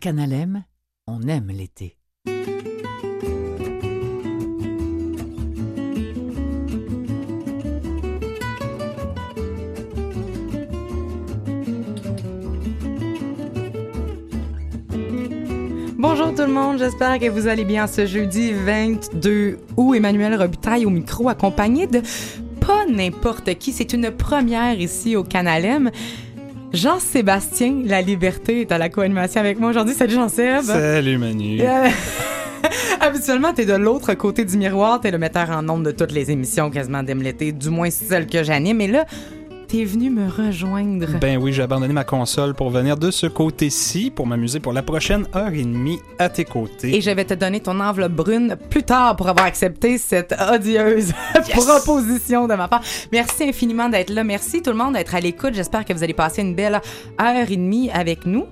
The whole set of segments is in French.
Canalem, on aime l'été. Bonjour tout le monde, j'espère que vous allez bien ce jeudi 22 août. Emmanuel Robitaille au micro accompagné de pas n'importe qui. C'est une première ici au Canalem. Jean-Sébastien La Liberté est à la co-animation avec moi aujourd'hui. Salut Jean-Seb. Salut Manu. Euh, Habituellement, t'es de l'autre côté du miroir, t'es le metteur en nombre de toutes les émissions quasiment d'Aime l'été, du moins celles que j'anime. Et là, t'es venu me rejoindre. Ben oui, j'ai abandonné ma console pour venir de ce côté-ci pour m'amuser pour la prochaine heure et demie à tes côtés. Et je vais te donner ton enveloppe brune plus tard pour avoir accepté cette odieuse proposition de ma part. Merci infiniment d'être là. Merci tout le monde d'être à l'écoute. J'espère que vous allez passer une belle heure et demie avec nous.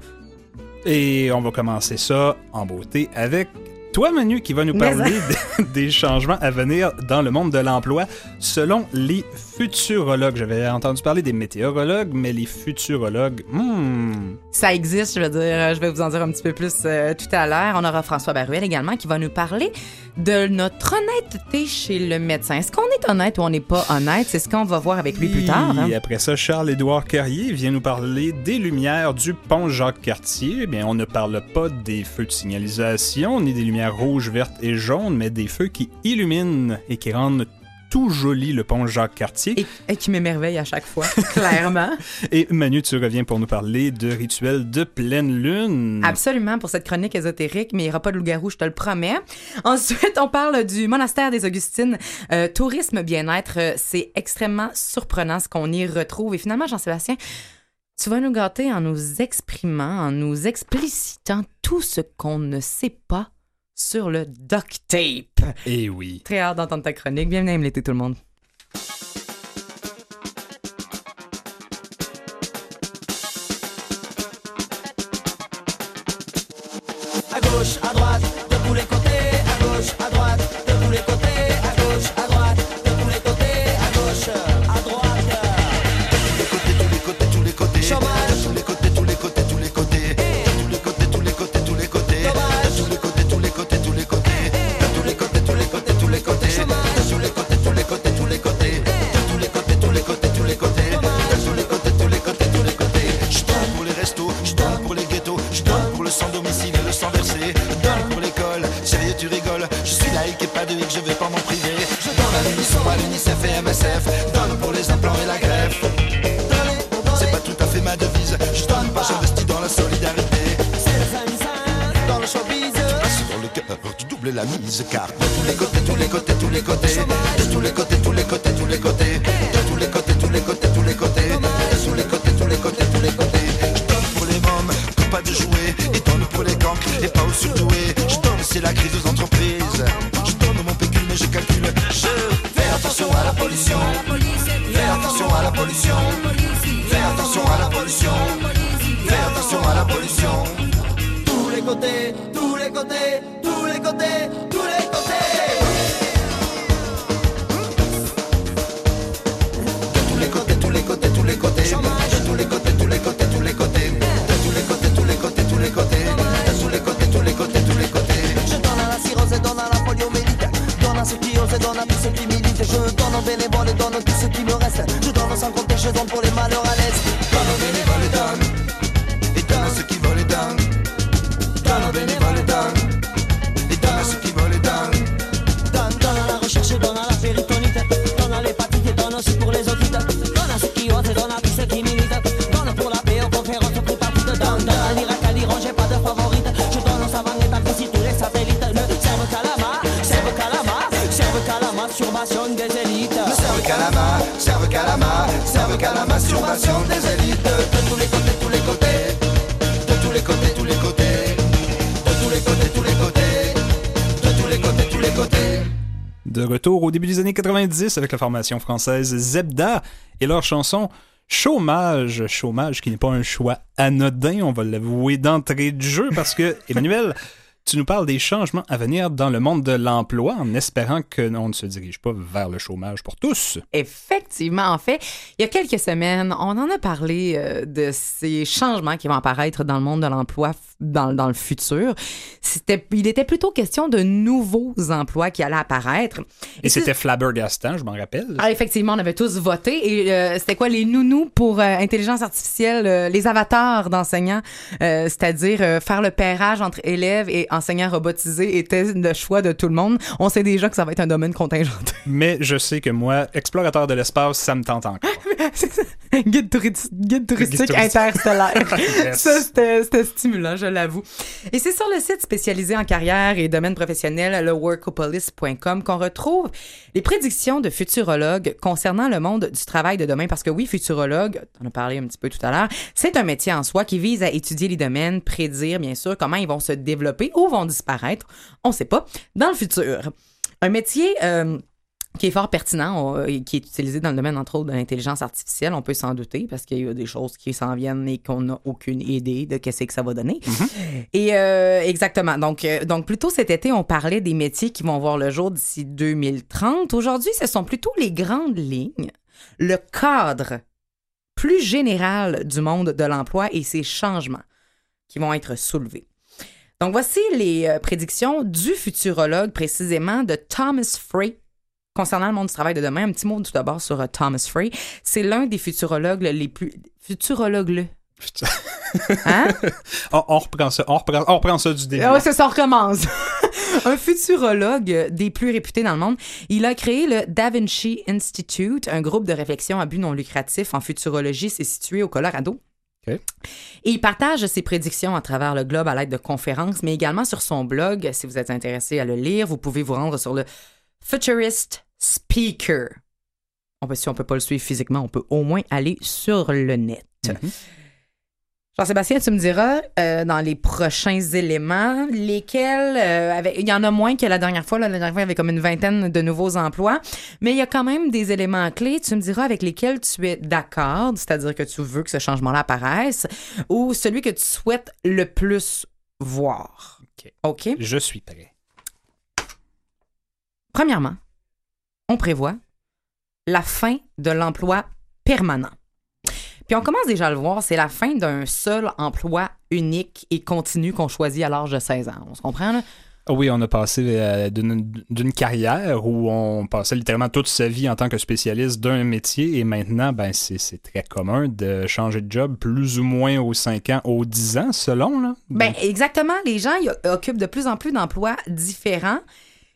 Et on va commencer ça en beauté avec toi, Manu, qui va nous parler de- des changements à venir dans le monde de l'emploi selon les futurologues. J'avais entendu parler des météorologues, mais les futurologues, hmm, Ça existe, je veux dire, je vais vous en dire un petit peu plus euh, tout à l'heure. On aura François Baruel également qui va nous parler de notre honnêteté chez le médecin. Est-ce qu'on est honnête ou on n'est pas honnête? C'est ce qu'on va voir avec lui plus tard. hein. Et après ça, Charles-Édouard Carrier vient nous parler des lumières du pont Jacques-Cartier. Eh bien, on ne parle pas des feux de signalisation, ni des lumières rouges, vertes et jaunes, mais des feux qui illuminent et qui rendent tout joli le pont Jacques-Cartier. Et, et qui m'émerveille à chaque fois, clairement. Et Manu, tu reviens pour nous parler de rituels de pleine lune. Absolument, pour cette chronique ésotérique, mais il n'y aura pas de loup-garou, je te le promets. Ensuite, on parle du monastère des Augustines. Euh, tourisme bien-être, euh, c'est extrêmement surprenant ce qu'on y retrouve. Et finalement, Jean-Sébastien, tu vas nous gâter en nous exprimant, en nous explicitant tout ce qu'on ne sait pas sur le duct tape. Eh oui. Très hâte d'entendre ta chronique. Bienvenue à l'été, tout le monde. Mise car de tous les côtés, tous les côtés, tous les côtés, de tous les côtés, tous les côtés, tous 90 avec la formation française Zebda et leur chanson Chômage. Chômage qui n'est pas un choix anodin, on va l'avouer d'entrée de jeu parce que, Emmanuel, tu nous parles des changements à venir dans le monde de l'emploi en espérant que l'on ne se dirige pas vers le chômage pour tous. Effectivement, en fait, il y a quelques semaines, on en a parlé euh, de ces changements qui vont apparaître dans le monde de l'emploi dans le futur. C'était, il était plutôt question de nouveaux emplois qui allaient apparaître. Et c'était flabbergastant, je m'en rappelle. ah, effectivement, on avait tous voté. Et euh, c'était quoi les nounous pour euh, intelligence artificielle, euh, les avatars d'enseignants, c'est-à-dire faire le pairage entre élèves et enseignants robotisés était le choix de tout le monde. On sait déjà que ça va être un domaine contingenté. Mais je sais que moi, explorateur de l'espace, ça me tente encore. guide, touri- guide touristique touristique. interstellaire. Yes. Ça, c'était c'était stimulant, je l'avoue. Et c'est sur le site spécialisé en carrière et domaine professionnel, le workopolis.com, qu'on retrouve les prédictions de futurologues concernant le monde du travail de demain. Parce que oui, futurologue, on a parlé un petit peu tout à l'heure, c'est un métier en soi qui vise à étudier les domaines, prédire, bien sûr, comment ils vont se développer ou vont disparaître, on sait pas, dans le futur. Un métier... euh, qui est fort pertinent on- et qui est utilisé dans le domaine, entre autres, de l'intelligence artificielle. On peut s'en douter parce qu'il y a des choses qui s'en viennent et qu'on n'a aucune idée de qu'est-ce que ça va donner. Et euh, exactement. Donc, euh, donc, plutôt cet été, on parlait des métiers qui vont voir le jour d'ici 2030. Aujourd'hui, ce sont plutôt les grandes lignes, le cadre plus général du monde de l'emploi et ses changements qui vont être soulevés. Donc, voici les euh, prédictions du futurologue, précisément de Thomas Frey, concernant le monde du travail de demain, un petit mot tout d'abord sur euh, Thomas Frey. C'est l'un des futurologues les plus... Futurologues, le... Hein? On, on reprend ça, on reprend, on reprend ça du début. Ah ça, recommence. un futurologue des plus réputés dans le monde. Il a créé le Da Vinci Institute, un groupe de réflexion à but non lucratif en futurologie. C'est situé au Colorado. Et il partage ses prédictions à travers le globe à l'aide de conférences, mais également sur son blog. Si vous êtes intéressé à le lire, vous pouvez vous rendre sur le Futurist Speaker. On peut, si on peut pas le suivre physiquement, on peut au moins aller sur le net. Jean-Sébastien, tu me diras euh, dans les prochains éléments lesquels euh, avec- il y en a moins que la dernière fois. là. La dernière fois, il y avait comme une vingtaine de nouveaux emplois, mais il y a quand même des éléments clés. Tu me diras avec lesquels tu es d'accord, c'est-à-dire que tu veux que ce changement-là apparaisse, ou celui que tu souhaites le plus voir. OK. OK? Je suis prêt. Premièrement, on prévoit la fin de l'emploi permanent. Puis on commence déjà à le voir, c'est la fin d'un seul emploi unique et continu qu'on choisit à l'âge de 16 ans. On se comprend, là? Oui, on a passé euh, d'une carrière où on passait littéralement toute sa vie en tant que spécialiste d'un métier et maintenant, ben, c'est c'est très commun de changer de job plus ou moins aux 5 ans, aux 10 ans, selon. Là. Ben, exactement. Les gens ils occupent de plus en plus d'emplois différents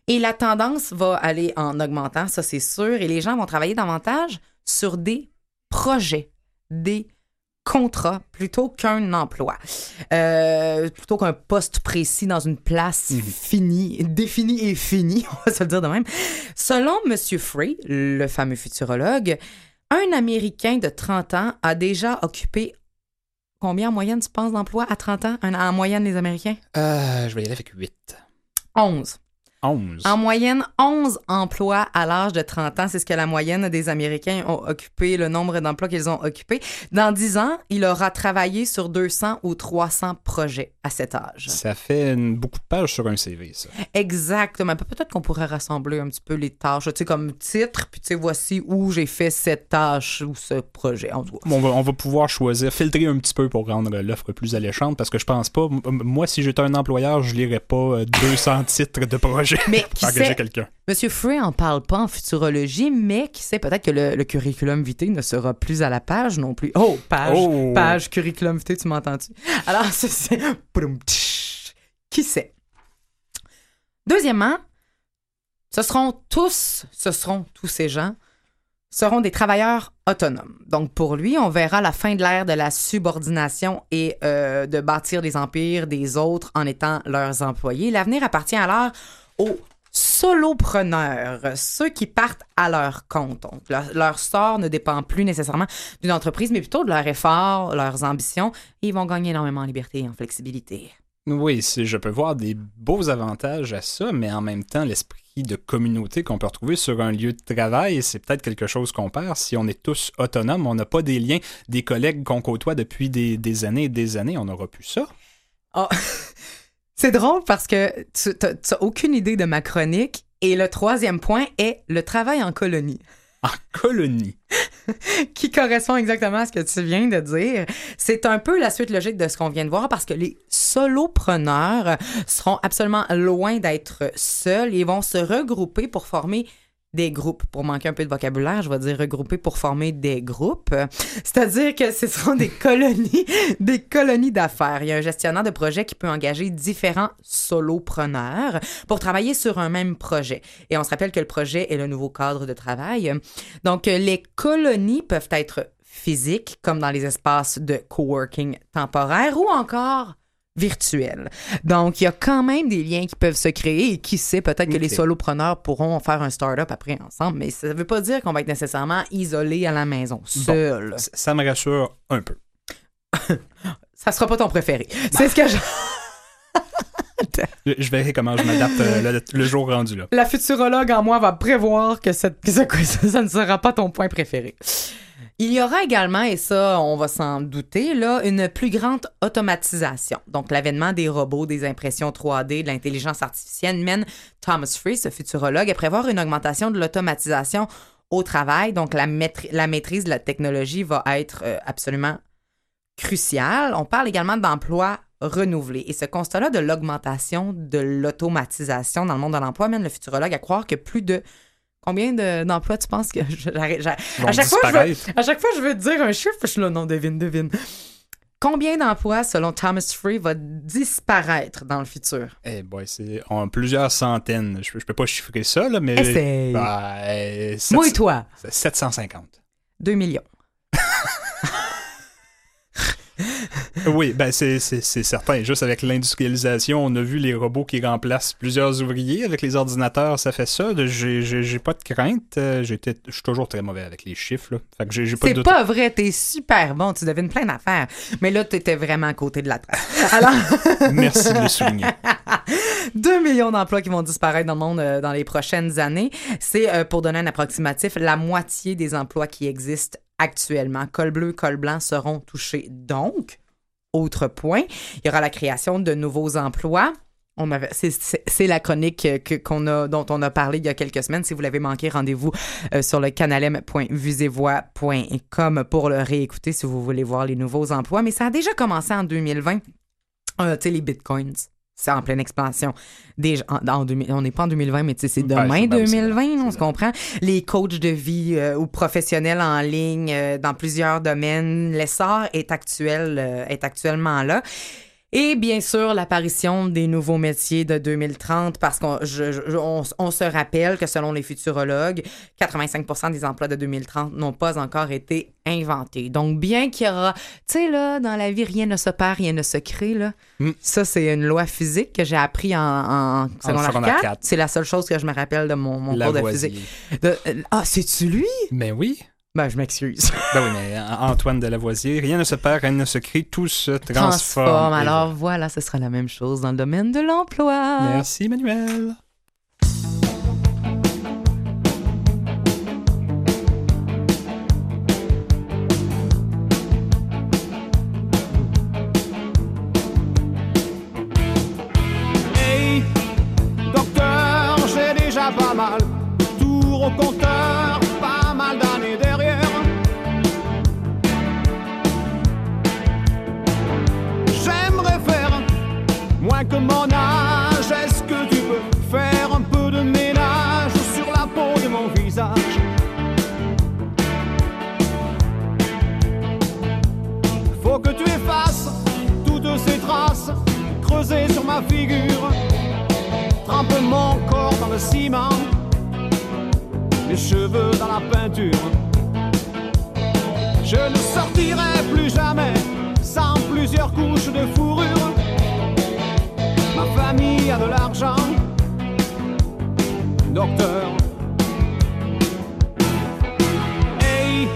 et la tendance va aller en augmentant, ça c'est sûr. Et les gens vont travailler davantage sur des projets, des contrats plutôt qu'un emploi. Euh, plutôt qu'un poste précis dans une place finie, définie et finie, on va se le dire de même. Selon M. Frey, le fameux futurologue, un Américain de 30 ans a déjà occupé combien en moyenne, tu penses, d'emplois à 30 ans, en moyenne, les Américains? Euh, je vais y aller avec 8. 11. 11. En moyenne, 11 emplois à l'âge de 30 ans. C'est ce que la moyenne des Américains ont occupé, le nombre d'emplois qu'ils ont occupés. Dans 10 ans, il aura travaillé sur 200 ou 300 projets à cet âge. Ça fait une- beaucoup de pages sur un CV, ça. Exactement. Pe- Peut-être qu'on pourrait rassembler un petit peu les tâches, tu sais, comme titre, puis tu sais, voici où j'ai fait cette tâche ou ce projet. En tout cas. On va, on va pouvoir choisir, filtrer un petit peu pour rendre l'offre plus alléchante parce que je pense pas, moi, si j'étais un employeur, je lirais pas euh, 200 titres de projet Mais qui engager quelqu'un. Monsieur Frey en parle pas en futurologie, mais qui sait peut-être que le, le curriculum vitae ne sera plus à la page non plus. Oh, page, Oh. page, curriculum vitae, tu m'entends-tu? Alors, c'est... Qui sait? Deuxièmement, ce seront tous, ce seront tous ces gens, seront des travailleurs autonomes. Donc, pour lui, on verra la fin de l'ère de la subordination et euh, de bâtir des empires des autres en étant leurs employés. L'avenir appartient alors aux solopreneurs, ceux qui partent à leur compte. Donc, leur, leur sort ne dépend plus nécessairement d'une entreprise, mais plutôt de leur effort, leurs ambitions. Et ils vont gagner énormément en liberté et en flexibilité. Oui, je peux voir des beaux avantages à ça, mais en même temps, l'esprit de communauté qu'on peut retrouver sur un lieu de travail, c'est peut-être quelque chose qu'on perd. Si on est tous autonomes, on n'a pas des liens, des collègues qu'on côtoie depuis des, des années et des années, on n'aura plus ça. Ah, C'est drôle parce que tu n'as aucune idée de ma chronique. Et le troisième point est le travail en colonie. En colonie. qui correspond exactement à ce que tu viens de dire. C'est un peu la suite logique de ce qu'on vient de voir parce que les solopreneurs seront absolument loin d'être seuls. Ils vont se regrouper pour former des groupes. Pour manquer un peu de vocabulaire, je vais dire regrouper pour former des groupes. C'est-à-dire que ce seront des colonies, des colonies d'affaires. Il y a un gestionnaire de projet qui peut engager différents solopreneurs pour travailler sur un même projet. Et on se rappelle que le projet est le nouveau cadre de travail. Donc, les colonies peuvent être physiques, comme dans les espaces de coworking temporaire, ou encore virtuels. Donc, il y a quand même des liens qui peuvent se créer et qui sait, peut-être que les solopreneurs pourront faire un start-up après ensemble, mais ça ne veut pas dire qu'on va être nécessairement isolé à la maison, seul. Ça- Ça me rassure un peu. Ça sera pas ton préféré. C'est ce que je... Je verrai comment je m'adapte euh, le, le jour rendu là. La futurologue en moi va prévoir que, cette, que ça, que ça- ça ne sera pas ton point préféré. Il y aura également, et ça, on va s'en douter, là, une plus grande automatisation. Donc, l'avènement des robots, des impressions 3D, de l'intelligence artificielle mène Thomas Free, ce futurologue, à prévoir une augmentation de l'automatisation au travail. Donc, la, maîtri- la maîtrise de la technologie va être euh, absolument cruciale. On parle également d'emplois renouvelés. Et ce constat-là de l'augmentation de l'automatisation dans le monde de l'emploi mène le futurologue à croire que plus de Combien de- d'emplois tu penses que je- à chaque, fois, je veux, à chaque fois, je veux te dire un chiffre, je suis là, non, devine, devine. Combien d'emplois, selon Thomas Free, va disparaître dans le futur? Eh boy, c'est en plusieurs centaines. Je, je peux pas chiffrer ça, là, mais. Essaye. Bah, euh, sept- Moi et toi, 750. 2 millions. Oui, ben c'est certain. Juste avec l'industrialisation, on a vu les robots qui remplacent plusieurs ouvriers. Avec les ordinateurs, ça fait ça. J'ai- pas de crainte. Je suis toujours très mauvais avec les chiffres. C'est pas vrai, t'es super bon, tu devines plein d'affaires. Mais là, t'étais vraiment à côté de la trace. Alors, Merci de le souligner. 2 millions d'emplois qui vont disparaître dans le monde euh, dans les prochaines années. C'est, euh, pour donner un approximatif, la moitié des emplois qui existent actuellement. Col bleu, col blanc seront touchés. Donc, autre point, il y aura la création de nouveaux emplois. On c'est, la chronique a, dont on a parlé il y a quelques semaines. Si vous l'avez manqué, rendez-vous euh, sur le canalem.vusevoix.com pour le réécouter si vous voulez voir les nouveaux emplois. Mais ça a déjà commencé en 2020. Euh, tu sais, les bitcoins, c'est en pleine expansion. Déjà, en, en 2000 on n'est pas en 2020, mais c'est Ben, demain ben oui, c'est 2020, vrai, on se comprend. Les coachs de vie euh, ou professionnels en ligne euh, dans plusieurs domaines, l'essor est actuel, euh, est actuellement là. Et bien sûr, l'apparition des nouveaux métiers de 2030, parce qu'on on, on se rappelle que selon les futurologues, 85% des emplois de 2030 n'ont pas encore été inventés. Donc, bien qu'il y aura, tu sais, là, dans la vie, rien ne se perd, rien ne se crée, là. Mm. Ça, c'est une loi physique que j'ai appris en, en secondaire secondaire 4. quatre. C'est la seule chose que je me rappelle de mon, mon cours de physique. De- euh, ah, c'est-tu lui? Ben oui. Ben, je m'excuse. Ben oui, mais Antoine de Lavoisier, rien ne se perd, rien ne se crée, tout se transforme. Transforme. Alors, voilà, ce sera la même chose dans le domaine de l'emploi. Merci, Manuel. Cheveux dans la peinture. Je ne sortirai plus jamais sans plusieurs couches de fourrure. Ma famille a de l'argent, docteur. Hey,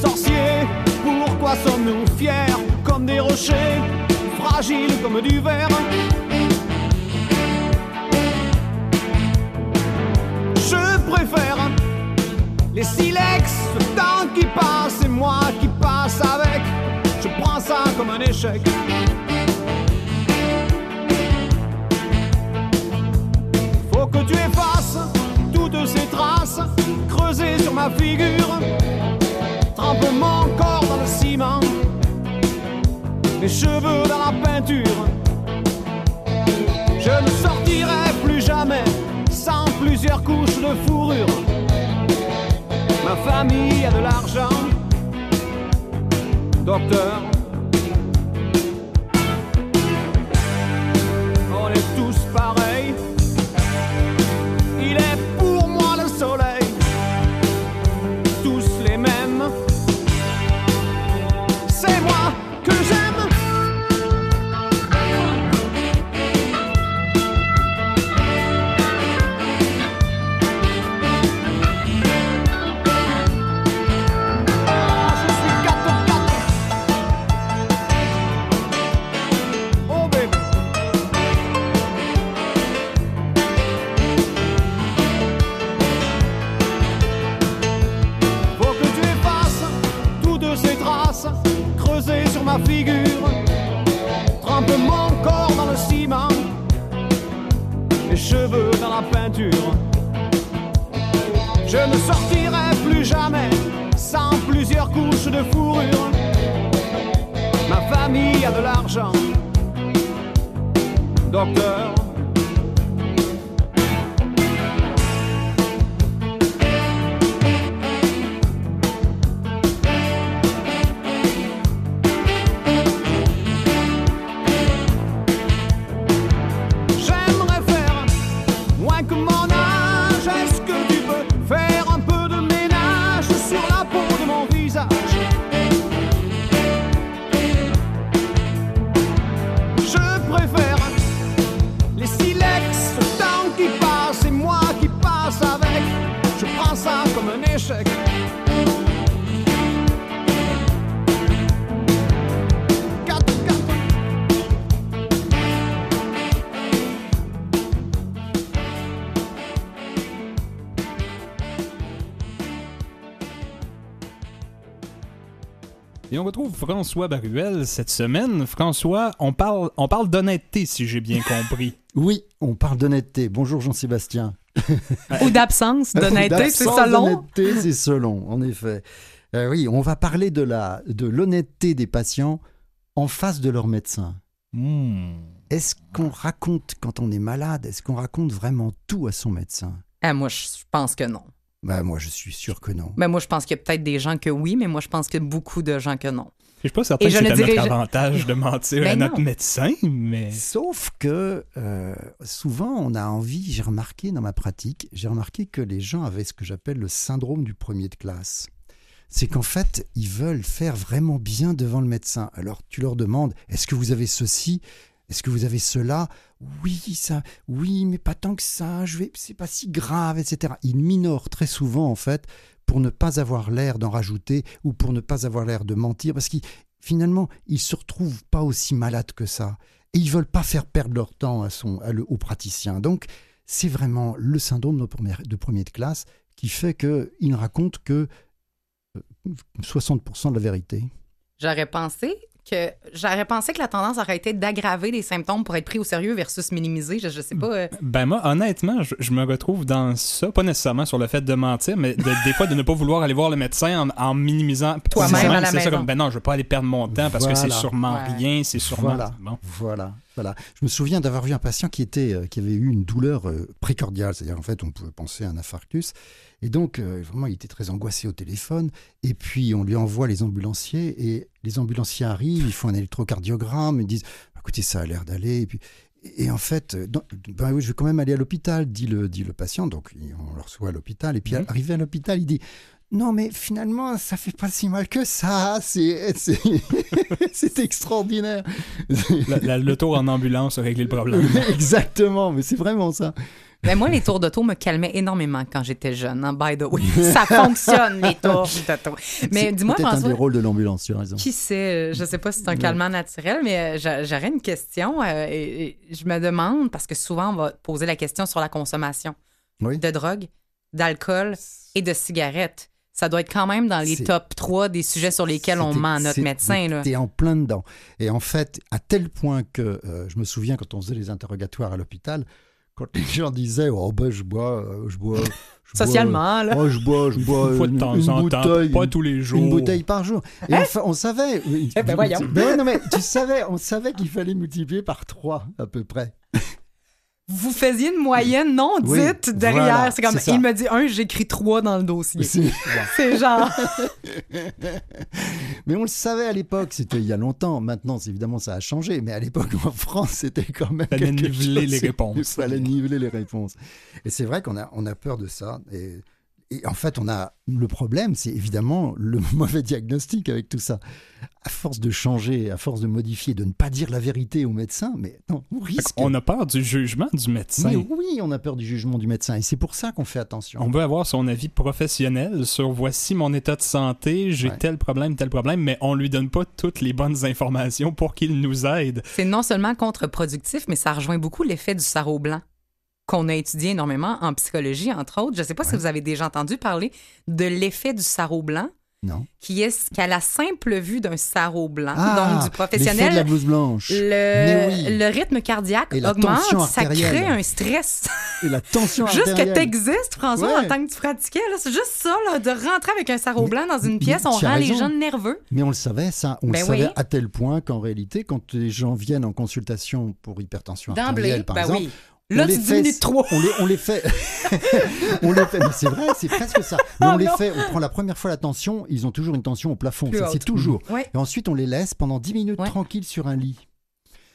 sorcier, pourquoi sommes-nous fiers comme des rochers, fragiles comme du verre? Je préfère les silex, le temps qui passe et moi qui passe avec, je prends ça comme un échec. Faut que tu effaces toutes ces traces creusées sur ma figure. Trempe mon corps dans le ciment, mes cheveux dans la peinture. Je ne sortirai plus jamais sans plusieurs couches de fourrure. Ma famille a de l'argent, docteur. On est tous pareils. Et on retrouve François Baruel cette semaine. François, on parle, on parle d'honnêteté, si j'ai bien compris. Oui, on parle d'honnêteté. Bonjour Jean-Sébastien. Ou d'absence d'honnêteté, c'est D'absence selon. d'honnêteté, c'est selon, en effet. Euh, oui, on va parler de la de l'honnêteté des patients en face de leur médecin. Hmm. Est-ce qu'on raconte quand on est malade Est-ce qu'on raconte vraiment tout à son médecin? Ah, moi, je pense que non. Bah moi, je suis sûr que non. Ben, moi, je pense qu'il y a peut-être des gens que oui, mais moi, je pense qu'il y a beaucoup de gens que non. Je suis pas certain Et que c'est ne à notre avantage de mentir à Ben notre non. médecin, mais... Sauf que euh, souvent, on a envie, j'ai remarqué dans ma pratique, j'ai remarqué que les gens avaient ce que j'appelle le syndrome du premier de classe. C'est qu'en fait, ils veulent faire vraiment bien devant le médecin. Alors tu leur demandes, est-ce que vous avez ceci? Est-ce que vous avez cela? Oui, ça, oui, mais pas tant que ça, je vais, c'est pas si grave, etc. Ils minorent très souvent, en fait, pour ne pas avoir l'air d'en rajouter ou pour ne pas avoir l'air de mentir, parce qu'ils, finalement, ils se retrouvent pas aussi malades que ça et ils veulent pas faire perdre leur temps à son, à le- au praticien. Donc, c'est vraiment le syndrome de premier, de premier de classe qui fait qu'ils ne racontent que euh, 60% de la vérité. J'aurais pensé que j'aurais pensé que la tendance aurait été d'aggraver les symptômes pour être pris au sérieux versus minimiser. Je, je sais pas. euh, Ben moi, honnêtement, je, je me retrouve dans ça, pas nécessairement sur le fait de mentir, mais de- des fois de ne pas vouloir aller voir le médecin en, en minimisant Toi-même à la c'est ça, comme, ben non, je veux pas aller perdre mon temps parce que c'est sûrement Ouais. rien, c'est sûrement... Voilà. Bon. Voilà, voilà. Je me souviens d'avoir vu un patient qui était, euh, qui avait eu une douleur euh, précordiale, c'est-à-dire en fait on pouvait penser à un infarctus, et donc euh, vraiment il était très angoissé au téléphone. Et puis on lui envoie les ambulanciers et les ambulanciers arrivent, ils font un électrocardiogramme, ils disent écoutez ça a l'air d'aller. Et puis et en fait, ben oui, je vais quand même aller à l'hôpital, dit le, dit le patient. Donc, on le reçoit à l'hôpital. Et puis, Mhm. arrivé à l'hôpital, il dit Non, mais finalement, ça fait pas si mal que ça. C'est extraordinaire. La- la- le tour en ambulance a réglé le problème. Exactement, mais c'est vraiment ça. Mais moi, les tours d'auto me calmaient énormément quand j'étais jeune. hein, by the way, ça fonctionne les tours d'auto. Mais C'est dis-moi, peut-être un François, des rôles de l'ambulance, tu as raison. Qui sait, je sais pas si c'est un calmant naturel, mais euh, j'a- j'aurais une question. euh, et, et je me demande, parce que souvent on va poser la question sur la consommation Oui. de drogue, d'alcool et de cigarettes. Ça doit être quand même dans les C'est- top 3 des sujets sur lesquels on ment à notre c'est- médecin. T'es en plein dedans. Et en fait, à tel point que euh, je me souviens quand on faisait les interrogatoires à l'hôpital, quand les gens disaient oh ben je bois, je bois, je bois, Socialement, là. oh, je bois, je bois Une fois de une, temps une en temps, bouteille, pas tous les jours. une bouteille par jour. Et enfin, on savait. Eh ben, voyons. Ben ouais, non mais tu savais, on savait qu'il fallait multiplier par trois à peu près. Vous faisiez une moyenne non Oui, dite derrière. voilà, c'est comme, il me dit un, j'écris trois dans le dossier. C'est- C'est genre. Mais on le savait à l'époque, c'était il y a longtemps. Maintenant, c'est- évidemment, ça a changé. Mais à l'époque, en France, c'était quand même. Fallait niveler chose. les réponses. Il fallait niveler les réponses. Et c'est vrai qu'on a, on a peur de ça. Et, et en fait, on a le problème, c'est évidemment le mauvais diagnostic avec tout ça. À force de changer, à force de modifier, de ne pas dire la vérité au médecin, mais non, on risque. On a peur du jugement du médecin. Mais oui, on a peur du jugement du médecin. Et c'est pour ça qu'on fait attention. On veut avoir son avis professionnel sur voici mon état de santé, j'ai Ouais. tel problème, tel problème, mais on lui donne pas toutes les bonnes informations pour qu'il nous aide. C'est non seulement contre-productif, mais ça rejoint beaucoup l'effet du sarreau blanc qu'on a étudié énormément en psychologie, entre autres. Je ne sais pas si vous avez déjà entendu parler de l'effet du sarreau blanc, Non. qui est qu'à la simple vue d'un sarreau blanc, Ah, donc du l'effet de la professionnel, blouse blanche. le, Mais oui. le rythme cardiaque Et augmente, ça crée un stress. Et la tension Juste que artérielle. t'existes, François, Ouais. en tant que tu pratiquais, c'est juste ça, là, de rentrer avec un sarreau Mais- blanc dans une pièce, on tu rend les gens nerveux. Mais on le savait, ça. On Ben le savait oui. à tel point qu'en réalité, quand les gens viennent en consultation pour hypertension artérielle, par ben exemple, oui. Là, on les fait, diminues de trois. On les, on les fait. on les fait. Mais c'est vrai, c'est presque ça. Mais Oh on les non. fait. On prend la première fois la tension. Ils ont toujours une tension au plafond. Plus Ça, c'est toujours. Ouais. Et ensuite, on les laisse pendant 10 minutes Ouais. tranquilles sur un lit.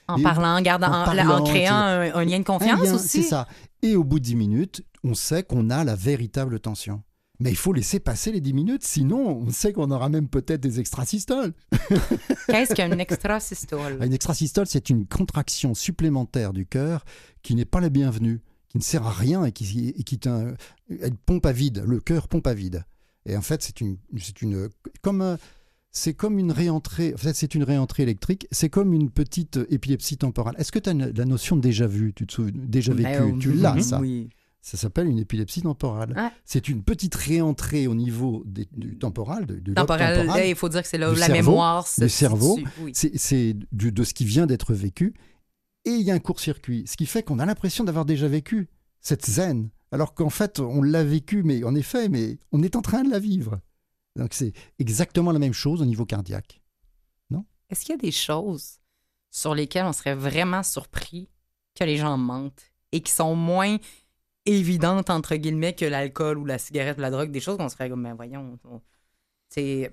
En Et- parlant, en gardant, en en, parlant, en créant un, un lien de confiance lien, aussi. C'est ça. Et au bout de 10 minutes, on sait qu'on a la véritable tension. Mais il faut laisser passer les 10 minutes, sinon on sait qu'on aura même peut-être des extrasystoles. Qu'est-ce qu'un extrasystole? Une extrasystole, c'est une contraction supplémentaire du cœur qui n'est pas la bienvenue, qui ne sert à rien et qui, et qui est un- elle pompe à vide. Le cœur pompe à vide. Et en fait, c'est une, c'est une, comme, c'est comme une réentrée. En fait, c'est une réentrée électrique. C'est comme une petite épilepsie temporale. Est-ce que tu as une- la notion de déjà vu? Tu te souviens Déjà vécu? Ben, Tu l'as, ça? Oui. Ça s'appelle une épilepsie temporale. Ouais. C'est une petite réentrée au niveau des- du temporal, de, du temporal. il faut dire que c'est la cerveau, mémoire du cerveau. Oui. C'est de ce qui vient d'être vécu. Et il y a un court-circuit, ce qui fait qu'on a l'impression d'avoir déjà vécu cette zen, alors qu'en fait, on l'a vécu, mais en effet, mais on est en train de la vivre. Donc c'est exactement la même chose au niveau cardiaque. Est-ce qu'il y a des choses sur lesquelles on serait vraiment surpris que les gens mentent et qui sont moins évidentes, entre guillemets, que l'alcool ou la cigarette ou la drogue, des choses qu'on serait comme, ben voyons. on-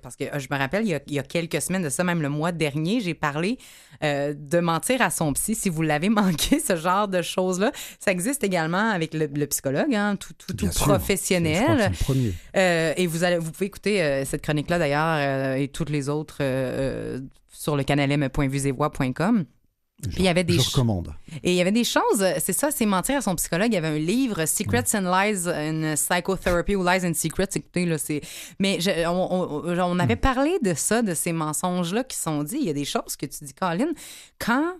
parce que euh, je me rappelle, il y, a, il y a quelques semaines de ça, même le mois dernier, j'ai parlé euh, de mentir à son psy. Si vous l'avez manqué, ce genre de choses-là, ça existe également avec le, le psychologue, hein, tout, tout, tout Bien sûr. Je crois que professionnel. le premier. Euh, et vous, allez, vous pouvez écouter euh, cette chronique-là d'ailleurs et toutes les autres sur le canal il y avait des Je recommande. Et il y avait des choses, c'est ça, c'est mentir à son psychologue. Il y avait un livre, Secrets and Lies in Psychotherapy ou Lies and Secrets. Écoutez, là, c'est. Mais je- on, on- on avait parlé de ça, de ces mensonges-là qui sont dits. Il y a des choses que tu dis, Colin, quand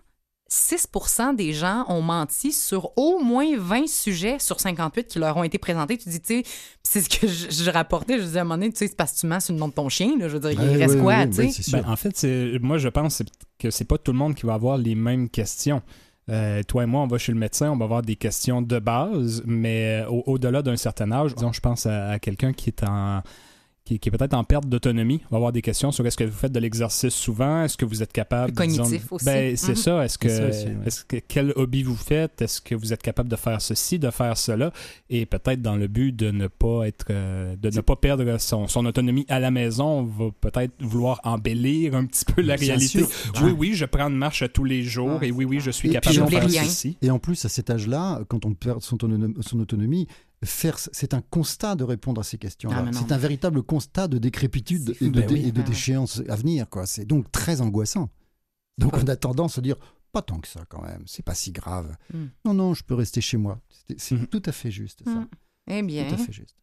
6% des gens ont menti sur au moins 20 sujets sur 58 qui leur ont été présentés. Tu dis, tu sais, c'est ce que je, je rapportais. Je disais à un moment donné, tu sais, c'est parce que tu mens sur le nom de ton chien. Là, je veux dire, il reste quoi, ouais, tu ouais, sais? Ben, en fait, moi, je pense que c'est pas tout le monde qui va avoir les mêmes questions. Euh, toi et moi, on va chez le médecin, on va avoir des questions de base, mais euh, au- au-delà d'un certain âge, disons, je pense à, à quelqu'un qui est en qui, qui est peut-être en perte d'autonomie. On va avoir des questions sur est-ce que vous faites de l'exercice souvent, est-ce que vous êtes capable Le cognitif disons- aussi. Ben, c'est Mhm. ça. Est-ce que, C'est ça aussi, ouais. est-ce que quel hobby vous faites, est-ce que vous êtes capable de faire ceci, de faire cela, et peut-être dans le but de ne pas être, euh, de ne pas perdre son, son autonomie à la maison, on va peut-être vouloir embellir un petit peu la Bien réalité. sûr. Oui, oui, je prends une marche à tous les jours, et oui, oui, je suis Et capable de faire rien. ceci. Et en plus, à cet âge-là, quand on perd son autonomie faire, c'est un constat de répondre à ces questions-là. Ah, c'est un véritable constat de décrépitude C'est et de, dé- oui. et de Ah. déchéance à venir. Quoi. C'est donc très angoissant. Donc on a tendance à dire, pas tant que ça quand même, c'est pas si grave. Hmm. Non, non, je peux rester chez moi. C'est, Mhm. tout à fait juste, ça. Hmm. Eh bien. Tout à fait juste.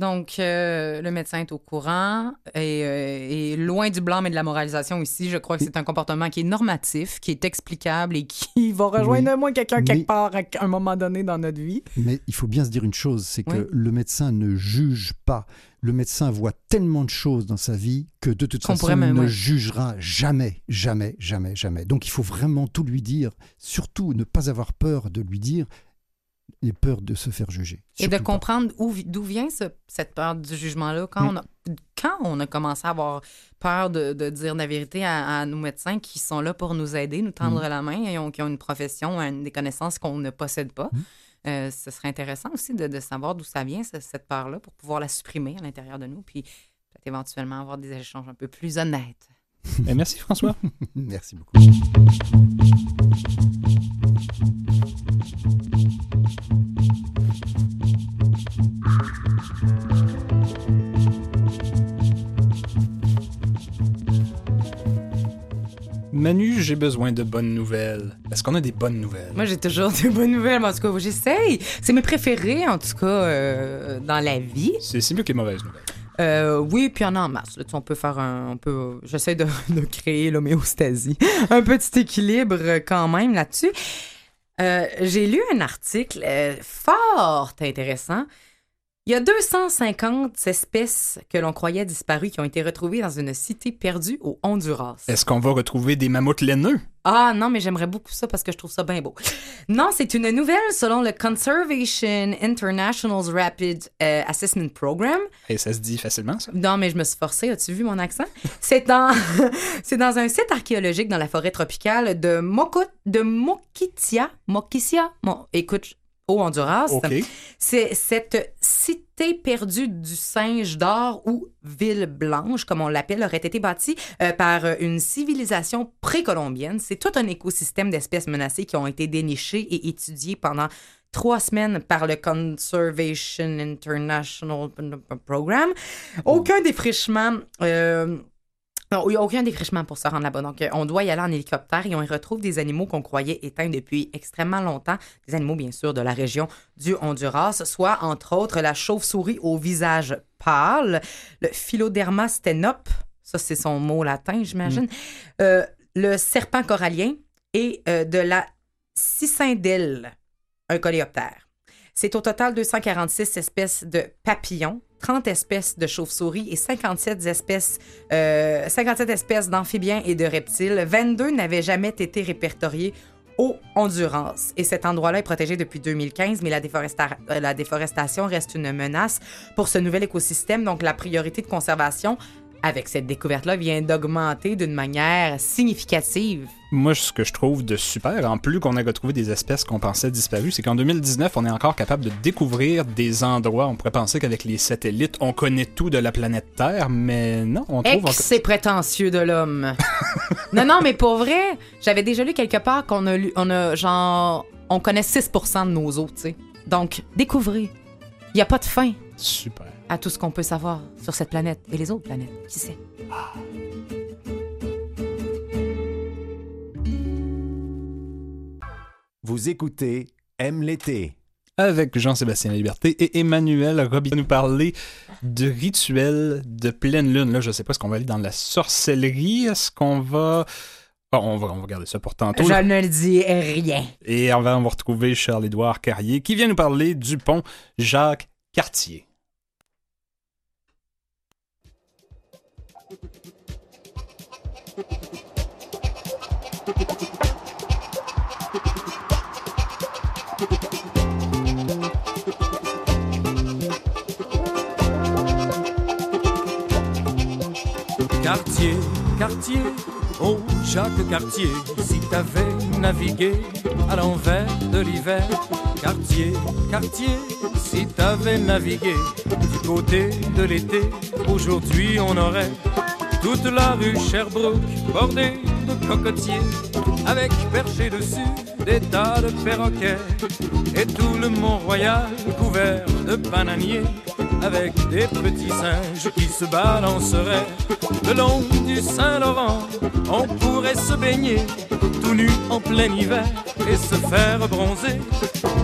Donc, euh, le médecin est au courant et, euh, et loin du blâme et de la moralisation ici. Je crois que c'est un comportement qui est normatif, qui est explicable et qui va rejoindre Oui. au moins quelqu'un Mais- quelque part à un moment donné dans notre vie. Mais il faut bien se dire une chose, c'est que Oui. le médecin ne juge pas. Le médecin voit tellement de choses dans sa vie que de toute Qu'on façon, il ne ouais. jugera jamais, jamais, jamais, jamais. Donc il faut vraiment tout lui dire, surtout ne pas avoir peur de lui dire n'aient peur de se faire juger. Et de comprendre d'où vient ce- cette peur du jugement-là? Quand, Mm. on a, quand on a commencé à avoir peur de, de dire la vérité à, à nos médecins qui sont là pour nous aider, nous tendre la main, et ont- qui ont une profession, un- des connaissances qu'on ne possède pas, euh, ce serait intéressant aussi de, de savoir d'où ça vient, ce- cette peur-là, pour pouvoir la supprimer à l'intérieur de nous, puis peut-être éventuellement avoir des échanges un peu plus honnêtes. Merci François. Merci beaucoup. Manu, j'ai besoin de bonnes nouvelles. Est-ce qu'on a des bonnes nouvelles? Moi, j'ai toujours de bonnes nouvelles, mais en tout cas, j'essaye. C'est mes préférés, en tout cas, euh, dans la vie. C'est c'est mieux que les mauvaises nouvelles. Euh, oui, puis il y en a en masse. Là, on peut faire un. On peut, j'essaie de, de créer l'homéostasie. Un petit équilibre euh, quand même là-dessus. Euh, j'ai lu un article fort intéressant. Il y a 250 espèces que l'on croyait disparues qui ont été retrouvées dans une cité perdue au Honduras. Est-ce qu'on va retrouver des mammouths laineux? Ah non, mais j'aimerais beaucoup ça parce que je trouve ça bien beau. Non, c'est une nouvelle selon le Conservation International's Rapid euh, Assessment Program. Et ça se dit facilement, ça? Non, mais je me suis forcée. As-tu vu mon accent? C'est dans, dans un site archéologique dans la forêt tropicale de, Moko, de Moquitia. Moquitia? Mon, écoute, au Honduras. C'est cette cité perdue du singe d'or ou ville blanche, comme on l'appelle, aurait été bâtie euh, par une civilisation précolombienne. C'est tout un écosystème d'espèces menacées qui ont été dénichées et étudiées pendant trois semaines par le Conservation International Program. Aucun défrichement. euh, non, il n'y a aucun défrichement pour se rendre là-bas. Donc, euh, on doit y aller en hélicoptère et on y retrouve des animaux qu'on croyait éteints depuis extrêmement longtemps. Des animaux, bien sûr, de la région du Honduras, soit, entre autres, la chauve-souris au visage pâle, le Philoderma stenop, ça, c'est son mot latin, j'imagine, euh, le serpent corallien et euh, de la cicindelle, un coléoptère. C'est au total 246 espèces de papillons, 30 espèces de chauves-souris et 57 espèces, euh, 57 espèces d'amphibiens et de reptiles. 22 n'avaient jamais été répertoriés au Honduras. Et cet endroit-là est protégé depuis 2015, mais la, euh, la déforestation reste une menace pour ce nouvel écosystème. Donc, la priorité de conservation avec cette découverte-là vient d'augmenter d'une manière significative. Moi, ce que je trouve de super, en plus qu'on a retrouvé des espèces qu'on pensait disparues, c'est qu'en 2019, on est encore capable de découvrir des endroits. On pourrait penser qu'avec les satellites, on connaît tout de la planète Terre, mais non, on trouve encore... C'est prétentieux de l'homme. non, non, mais pour vrai, j'avais déjà lu quelque part qu'on a lu, on a genre, on connaît 6% de nos eaux, tu sais. Donc, découvrez. Il n'y a pas de fin Super. À tout ce qu'on peut savoir sur cette planète et les autres planètes. Qui sait? Vous écoutez Aime l'été. Avec Jean-Sébastien Liberté et Emmanuel Roby nous parler de rituels de pleine lune. Là, je sais pas, est-ce qu'on va aller dans la sorcellerie? Est-ce qu'on va... Ah, on va... On va garder ça pour tantôt. Je ne dis rien. Et on va, on va retrouver Charles-Édouard Carrier qui vient nous parler du pont Jacques-Cartier. Cartier, Cartier, oh Jacques Cartier, si t'avais navigué à l'envers de l'hiver. Cartier, Cartier, si t'avais navigué du côté de l'été, aujourd'hui on aurait toute la rue Sherbrooke bordée cocotiers, avec perchés dessus des tas de perroquets, et tout le Mont-Royal couvert de bananiers, avec des petits singes qui se balanceraient le long du Saint-Laurent. On pourrait se baigner tout nu en plein hiver et se faire bronzer.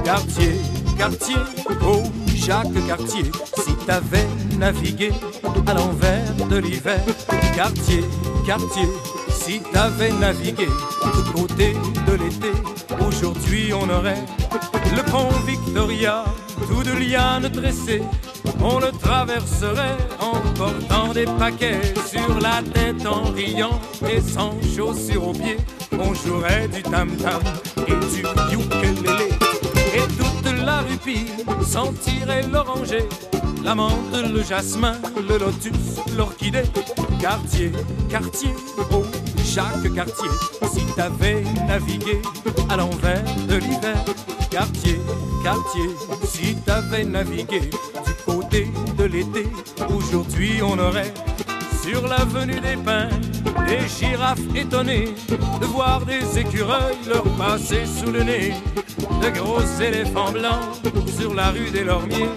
Cartier, Cartier, oh Jacques Cartier, si t'avais navigué à l'envers de l'hiver. Cartier, Cartier, si t'avais navigué du côté de l'été, aujourd'hui on aurait le pont Victoria, tout de lianes tressées. On le traverserait en portant des paquets sur la tête en riant et sans chaussures aux pieds. On jouerait du tam-tam et du ukulélé. Et toute la sentirait l'oranger, la menthe, le jasmin, le lotus, l'orchidée. Quartier, quartier, oh, chaque quartier. Si t'avais navigué à l'envers de l'hiver, quartier, quartier, si t'avais navigué du côté de l'été, aujourd'hui on aurait sur l'avenue des pins des girafes étonnées de voir des écureuils leur passer sous le nez, de gros éléphants blancs sur la rue des Lormiers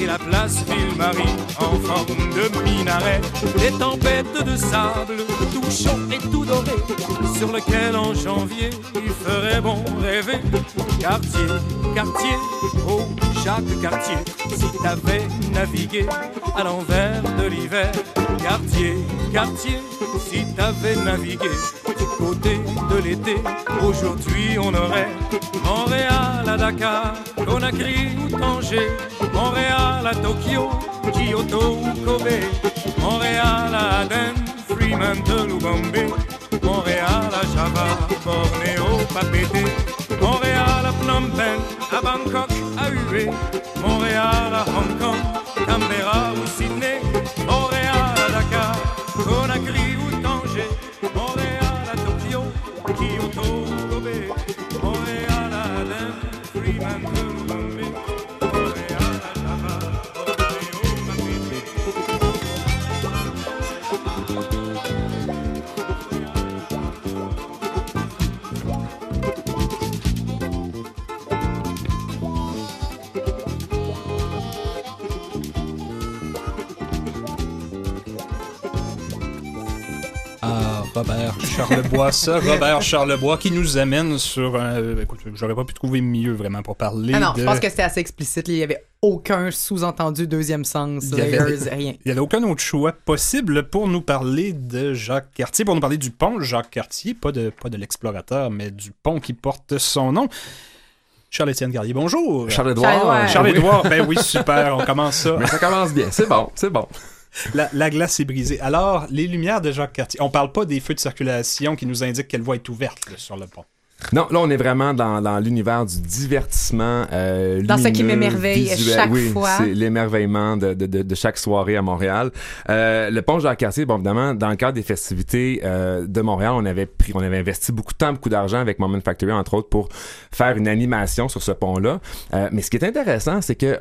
et la place Ville-Marie en forme de minaret, des tempêtes de sable tout chaud et tout doré sur lequel en janvier il ferait bon rêver. Quartier, quartier, oh chaque quartier, si t'avais navigué à l'envers de l'hiver. Quartier, quartier, si t'avais navigué du côté de l'été, aujourd'hui on aurait Montréal à Dakar, Conakry ou Tanger, Montréal à Tokyo, Kyoto ou Kobe, Montréal à Aden, Fremantle ou Bombay, Montréal à Java, Bornéo, Papété, Montréal à Phnom Penh, à Bangkok, à Hue, Montréal à Hong Kong, Canberra ou Sydney, Montréal à Dakar, Conakry ou Tanger, Montréal à Tokyo, Kyoto ou Kobe, Montréal à Aden, Robert Charlebois, ça, Robert Charlebois, qui nous amène sur un. euh, Écoute, j'aurais pas pu trouver mieux vraiment pour parler Ah non, de. je pense que c'était assez explicite. Il y avait aucun sous-entendu deuxième sens, Il y avait- layers, rien. Il n'y avait aucun autre choix possible pour nous parler de Jacques Cartier, pour nous parler du pont Jacques Cartier, pas de, pas de l'explorateur, mais du pont qui porte son nom. Charles-Étienne Garnier, bonjour. Charles-Édouard. Charles-Édouard, ben oui, super, on commence ça. Mais ça commence bien, c'est bon, c'est bon. La, la glace est brisée. Alors, les lumières de Jacques Cartier, on parle pas des feux de circulation qui nous indiquent quelle voie est ouverte sur le pont. Non, là, on est vraiment dans, dans l'univers du divertissement. Euh, Dans ce qui lumineux, m'émerveille chaque oui, fois. C'est l'émerveillement de, de, de, de chaque soirée à Montréal. Euh, le pont Jacques-Cartier, bon, évidemment, dans le cadre des festivités euh, de Montréal, on avait pris, on avait investi beaucoup de temps, beaucoup d'argent avec Moment Factory, entre autres, pour faire une animation sur ce pont-là. Euh, mais ce qui est intéressant, c'est que euh,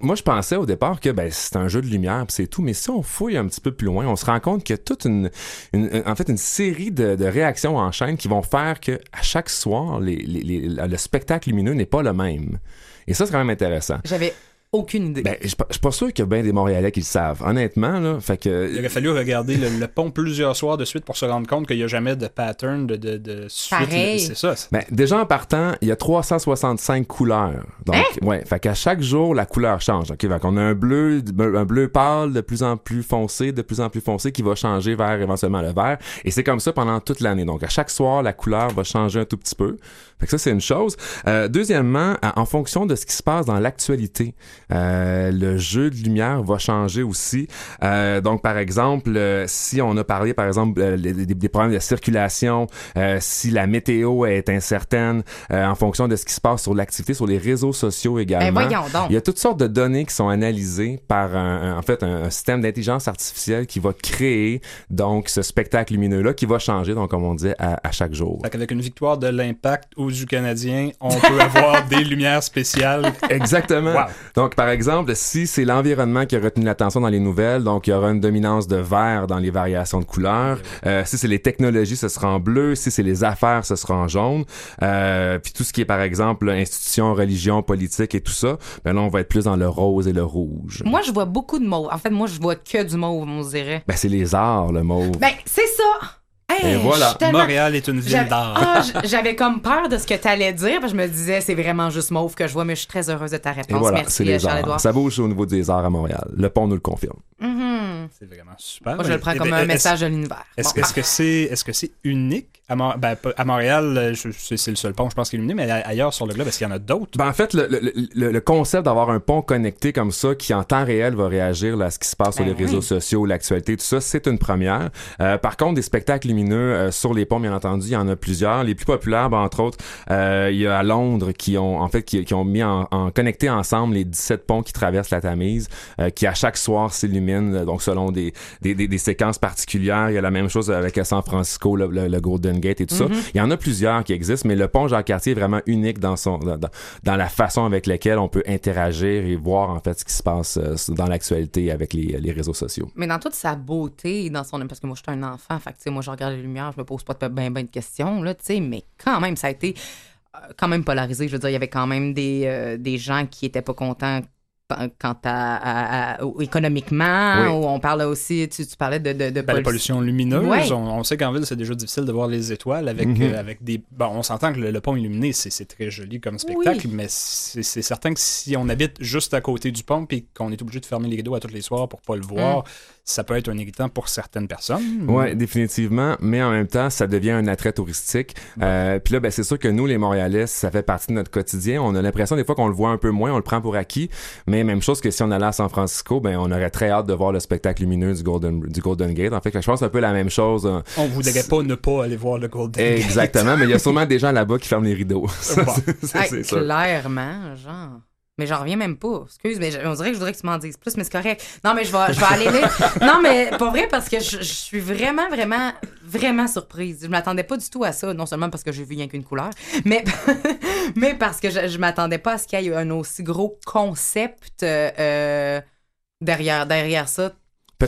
moi, je pensais au départ que ben, c'est un jeu de lumière, c'est tout. Mais si on fouille un petit peu plus loin, on se rend compte qu'il y a toute une, une- en fait, une série de, de réactions en chaîne qui vont faire que à chaque le spectacle lumineux n'est pas le même. Et ça, c'est quand même intéressant. J'avais aucune idée. Ben, je suis pas- je suis pas sûr qu'il y a bien des Montréalais qui le savent. Honnêtement, là, fait que... Il aurait fallu regarder le, le pont plusieurs soirs de suite pour se rendre compte qu'il n'y a jamais de pattern de, de, de suite. C'est ça. Ben, déjà en partant, il y a 365 couleurs. Donc, ouais, fait qu'à chaque jour, la couleur change. OK, fait qu'on a un bleu, un bleu pâle de plus en plus foncé, de plus en plus foncé qui va changer vers éventuellement le vert. Et c'est comme ça pendant toute l'année. Donc, à chaque soir, la couleur va changer un tout petit peu. Fait que ça, c'est une chose. Euh, deuxièmement, en fonction de ce qui se passe dans l'actualité, euh, le jeu de lumière va changer aussi. Euh, donc, par exemple, euh, si on a parlé, par exemple, euh, les- des, des problèmes de circulation, euh, si la météo est incertaine, euh, en fonction de ce qui se passe sur l'activité, sur les réseaux sociaux également. Ben voyons donc. Il y a toutes sortes de données qui sont analysées par un, un- en fait un, un système d'intelligence artificielle qui va créer donc ce spectacle lumineux-là qui va changer, donc comme on disait, à, à chaque jour. Fait qu'avec une victoire de l'impact ou du Canadien, on peut avoir des lumières spéciales. Exactement. Wow. Donc, par exemple, si c'est l'environnement qui a retenu l'attention dans les nouvelles, donc il y aura une dominance de vert dans les variations de couleurs. Euh, si c'est les technologies, ce sera en bleu. Si c'est les affaires, ce sera en jaune. Euh, puis tout ce qui est, par exemple, institutions, religion, politique et tout ça, ben là, on va être plus dans le rose et le rouge. Moi, je vois beaucoup de mauve. En fait, moi, je vois que du mauve, on dirait. Ben, c'est les arts, le mauve. Ben, c'est ça! Et voilà. tellement- Montréal est une ville d'art. Ah, j'avais comme peur de ce que tu allais dire. parce que Je me disais, c'est vraiment juste mauve que je vois, mais je suis très heureuse de ta et réponse. voilà, Merci, c'est les arts. Charles-Édouard. Ça bouge au niveau des arts à Montréal. Le pont nous le confirme. Mhm. C'est vraiment super. Moi, je le prends Et- comme et- un message de l'univers. Est-ce Bon. que c'est unique? À, ben, à Montréal euh, c'est le seul pont je pense qui est illuminé mais ailleurs sur le globe est-ce qu'il y en a d'autres? Ben, en fait, le, le- le- le concept d'avoir un pont connecté comme ça, qui en temps réel va réagir là, à ce qui se passe sur Ben les réseaux sociaux, l'actualité, tout ça, c'est une première. Euh, par contre, des spectacles lumineux euh, sur les ponts, bien entendu, il y en a plusieurs. Les plus populaires, ben, entre autres, euh, il y a à Londres qui ont en fait qui, qui ont mis en, en connecté ensemble les 17 ponts qui traversent la Tamise, euh, qui à chaque soir s'illuminent, donc selon des, des, des, des séquences particulières. Il y a la même chose avec San Francisco, le, le- le Golden Gate et tout ça. Il y en a plusieurs qui existent, mais le pont Jacques-Cartier est vraiment unique dans son dans, la façon avec laquelle on peut interagir et voir en fait ce qui se passe dans l'actualité avec les, les réseaux sociaux. Mais dans toute sa beauté, dans son parce que moi je suis un enfant, fait que moi je regarde les lumières, je me pose pas de ben ben de questions là, tu sais, mais quand même ça a été euh, quand même polarisé. Je veux dire, il y avait quand même des, euh, des gens qui étaient pas contents quant à, à- à- au- économiquement, Oui. on parle aussi, tu, tu parlais de, de, de Ben, la pollu- pollution lumineuse Ouais. on, on sait qu'en ville c'est déjà difficile de voir les étoiles avec Mhm. euh, avec des bon on s'entend que le, le pont illuminé c'est c'est très joli comme spectacle Oui. mais c'est certain que si on habite juste à côté du pont puis qu'on est obligé de fermer les rideaux à tous les soirs pour pas le voir Mm. Ça peut être un irritant pour certaines personnes Ouais, définitivement, mais en même temps, ça devient un attrait touristique. Euh, Puis là, ben, c'est sûr que nous, les Montréalais, ça fait partie de notre quotidien. On a l'impression des fois qu'on le voit un peu moins, on le prend pour acquis. Mais même chose que si on allait à San Francisco, ben, on aurait très hâte de voir le spectacle lumineux du Golden, du Golden Gate. En fait, je pense que c'est un peu la même chose. hein. on voudrait pas ne pas aller voir le Golden Gate. Exactement, mais il y a sûrement des gens là-bas qui ferment les rideaux. Bon. c'est- Hey, clairement, genre. Mais j'en reviens même pas. Excuse, mais on dirait que je voudrais que tu m'en dises plus, mais c'est correct. Non, mais je vais, je vais aller lire. Non, mais pas vrai, parce que je, je suis vraiment, vraiment, vraiment surprise. Je m'attendais pas du tout à ça. Non seulement parce que j'ai vu rien qu'une couleur, mais, mais parce que je, je m'attendais pas à ce qu'il y ait un aussi gros concept euh, euh, derrière, derrière ça.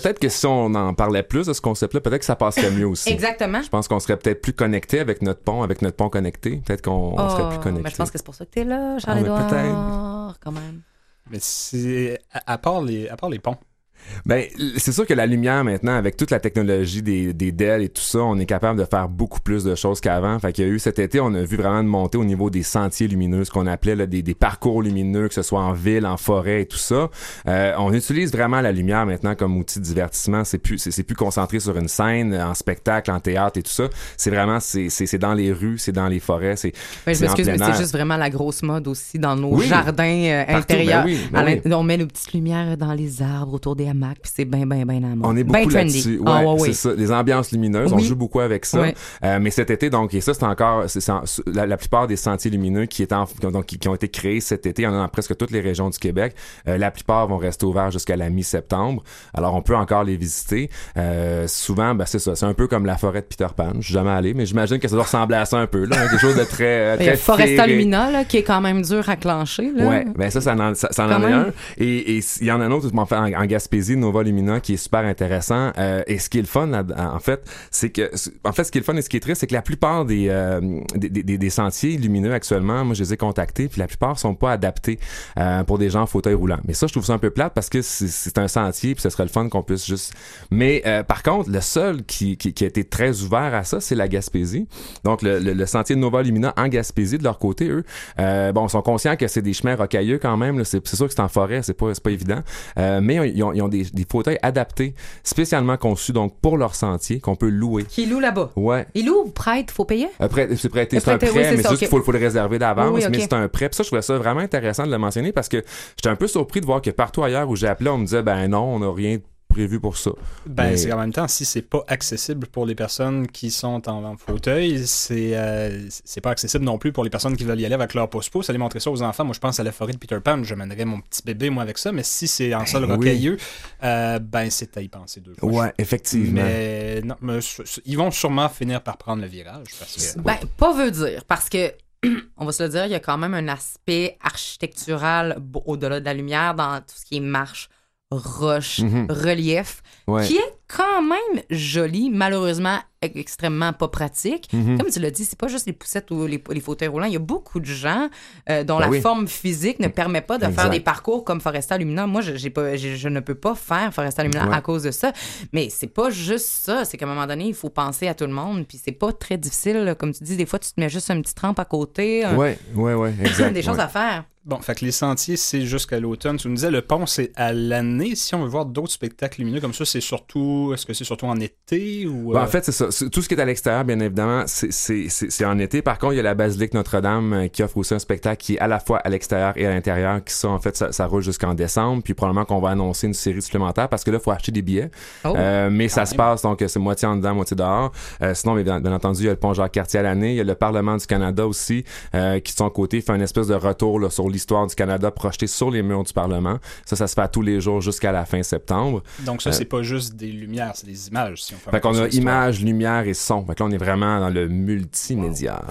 Peut-être que si on en parlait plus de ce concept-là, peut-être que ça passerait mieux aussi. Exactement. Je pense qu'on serait peut-être plus connecté avec notre pont, avec notre pont connecté. Peut-être qu'on on serait plus Oh, connecté. mais je pense que c'est pour ça que t'es là, Ah, mais Charles-Édouard. quand même. mais c'est à, à part les à part les ponts Ben, c'est sûr que la lumière maintenant, avec toute la technologie des, des DEL et tout ça, on est capable de faire beaucoup plus de choses qu'avant. Fait qu'il y a eu cet été, on a vu vraiment une montée au niveau des sentiers lumineux, ce qu'on appelait là, des, des parcours lumineux, que ce soit en ville, en forêt et tout ça. Euh, on utilise vraiment la lumière maintenant comme outil de divertissement. C'est plus, c'est, plus concentré sur une scène, en spectacle, en théâtre et tout ça. C'est vraiment, c'est, c'est, c'est dans les rues, c'est dans les forêts, c'est. Ben, je m'excuse, mais c'est juste vraiment la grosse mode aussi dans nos Oui. jardins euh, Partout, intérieurs. ben oui, ben. On met nos petites lumières dans les arbres autour des hamacs, puis c'est bien, bien, bien à la mode. On est Ben beaucoup trendy. là-dessus. Ouais, Ah, ouais, c'est oui. ça. Les ambiances lumineuses, on joue beaucoup avec ça. Euh, mais cet été, donc, et ça, c'est encore, c'est, la, la plupart des sentiers lumineux qui, étaient en- qui, ont, donc, qui, qui ont été créés cet été, il y en a dans presque toutes les régions du Québec. Euh, la plupart vont rester ouverts jusqu'à la mi-septembre. Alors, on peut encore les visiter. Euh, souvent, ben, c'est ça. C'est un peu comme la forêt de Peter Pan. Je suis jamais allé, mais j'imagine que ça doit ressembler à ça un peu, là. hein, quelque chose de très, très Foresta. Lumina, là, qui est quand même dur à clencher. Là. Ouais, ben ça, ça en, ça, ça en Quand est un. Et il y en a un autre, en, en, en Nova Lumina, qui est super intéressant. Euh, et ce qui est le fun, en fait, c'est que, en fait, ce qui est le fun et ce qui est triste, c'est que la plupart des, euh, des, des, des sentiers lumineux actuellement, moi, je les ai contactés, puis la plupart sont pas adaptés euh, pour des gens en fauteuil roulant. Mais ça, je trouve ça un peu plate parce que c'est- un sentier, puis ce serait le fun qu'on puisse juste. Mais euh, par contre, le seul qui, qui, qui a été très ouvert à ça, c'est la Gaspésie. Donc, le, le, sentier de Nova Lumina en Gaspésie, de leur côté, eux, euh, bon, sont conscients que c'est des chemins rocailleux quand même. C'est sûr que c'est en forêt, c'est pas, pas évident. Mais ils ont, ils ont des, des fauteuils adaptés, spécialement conçus donc pour leur sentier, qu'on peut louer. Qui loue là-bas? Ouais. Il loue ou prête, faut payer? Après, c'est prêté, Euh, c'est un prêt, oui, c'est mais c'est juste qu'il faut, faut le réserver d'avance, Oui, oui, mais c'est un prêt. Puis ça, je trouvais ça vraiment intéressant de le mentionner parce que j'étais un peu surpris de voir que partout ailleurs où j'ai appelé, on me disait, ben non, on n'a rien prévu pour ça. Ben, Mais- c'est en même temps, si c'est pas accessible pour les personnes qui sont en, en fauteuil, c'est euh, c'est pas accessible non plus pour les personnes qui veulent y aller avec leur pouce-pouce, aller montrer ça aux enfants. Moi, je pense à la forêt de Peter Pan, je mènerais mon petit bébé, moi, avec ça, mais si c'est en sol oui. rocailleux, euh, ben, c'est à y penser deux fois. Ouais, effectivement. Mais non, mais ils vont sûrement finir par prendre le virage parce que. Ben, pas veut dire, parce que, on va se le dire, il y a quand même un aspect architectural au-delà de la lumière dans tout ce qui est marche, roche, Mhm. relief, Ouais. qui est quand même joli, malheureusement e- extrêmement pas pratique. Mhm. Comme tu l'as dit, c'est pas juste les poussettes ou les, les fauteuils roulants. Il y a beaucoup de gens euh, dont Ben la oui. forme physique ne permet pas de Exact. faire des parcours comme Foresta Lumina. Moi, je, j'ai pas, je ne peux pas faire Foresta Lumina Ouais. à cause de ça. Mais c'est pas juste ça. C'est qu'à un moment donné, il faut penser à tout le monde. Puis c'est pas très difficile. là. Comme tu dis, des fois, tu te mets juste une petite rampe à côté. un- Ouais, ouais, ouais, exact. des choses ouais. à faire. Bon, fait que les sentiers, c'est jusqu'à l'automne. Tu nous disais, le pont, c'est à l'année. Si on veut voir d'autres spectacles lumineux comme ça, c'est surtout. Est-ce que c'est surtout en été ou. Ben, euh, en fait, c'est ça. C'est- Tout ce qui est à l'extérieur, bien évidemment, c'est- c'est c'est- c'est en été. Par contre, il y a la basilique Notre-Dame euh, qui offre aussi un spectacle qui est à la fois à l'extérieur et à l'intérieur. Qui ça, en fait, ça, ça roule jusqu'en décembre. Puis probablement qu'on va annoncer une série supplémentaire parce que là, il faut acheter des billets. Oh. Euh, mais ça même. se passe, donc c'est moitié en dedans, moitié dehors. Euh, sinon, mais bien, bien entendu, il y a le pont Jacques-Cartier à l'année. Il y a le Parlement du Canada aussi, euh, qui de son côté fait une espèce de retour là, sur l'histoire du Canada projeté sur les murs du Parlement. Ça, ça se fait à tous les jours jusqu'à la fin septembre. Donc, ça, euh, c'est pas juste des lumières, c'est des images, si on fait qu'on a images, lumière et son. Fait que là, on est vraiment dans le multimédia.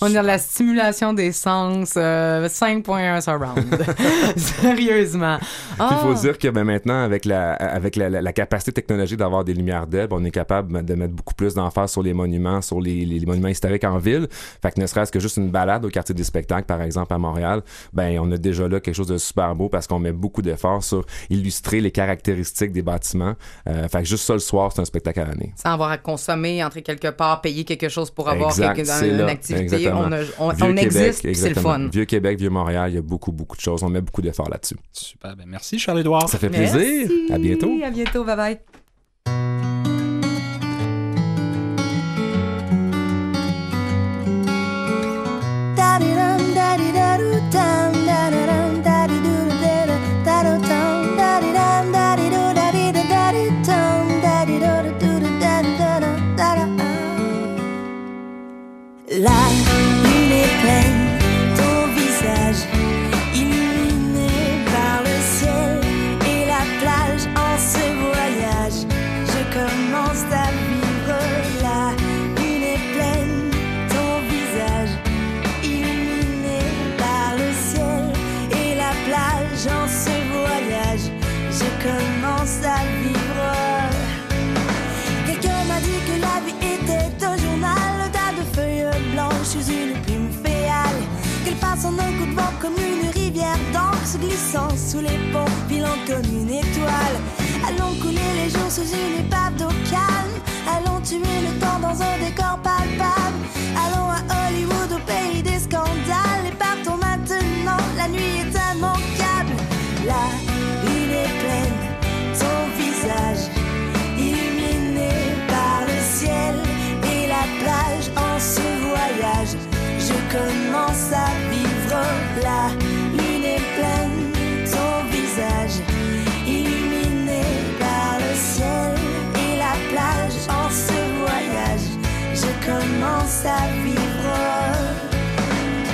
On est dans la stimulation des sens euh, 5.1 surround. Sérieusement. Puis il faut Ah. dire que ben, maintenant, avec la, avec la, la- la capacité technologique d'avoir des lumières LED, on est capable de mettre beaucoup plus d'emphase sur les monuments, sur les, les- les monuments historiques en ville. Fait que ne serait-ce que juste une balade au quartier des spectacles, par exemple, à Montréal, ben on a déjà là quelque chose de super beau parce qu'on met beaucoup d'efforts sur illustrer les caractéristiques des bâtiments. Euh, fait que juste ça le soir, c'est un spectacle à l'année. Sans avoir à consommer, entrer quelque part, payer quelque chose pour avoir Exact, quelque- une là, activité. exactement. On, a- on- Vieux on Québec, existe, c'est le fun. Vieux Québec, Vieux Montréal, il y a beaucoup, beaucoup de choses. On met beaucoup d'efforts là-dessus. Super, ben merci Charles-Édouard. Ça fait plaisir. Merci. À bientôt. À bientôt. Bye bye. Allons couler les jours sous une épave d'eau calme. Allons tuer le temps dans un décor palpable. Allons à Hollywood au pays des scandales. Et partons maintenant, la nuit est immanquable. La lune est pleine, ton visage illuminé par le ciel et la plage en ce voyage. Je commence à commence à vivre.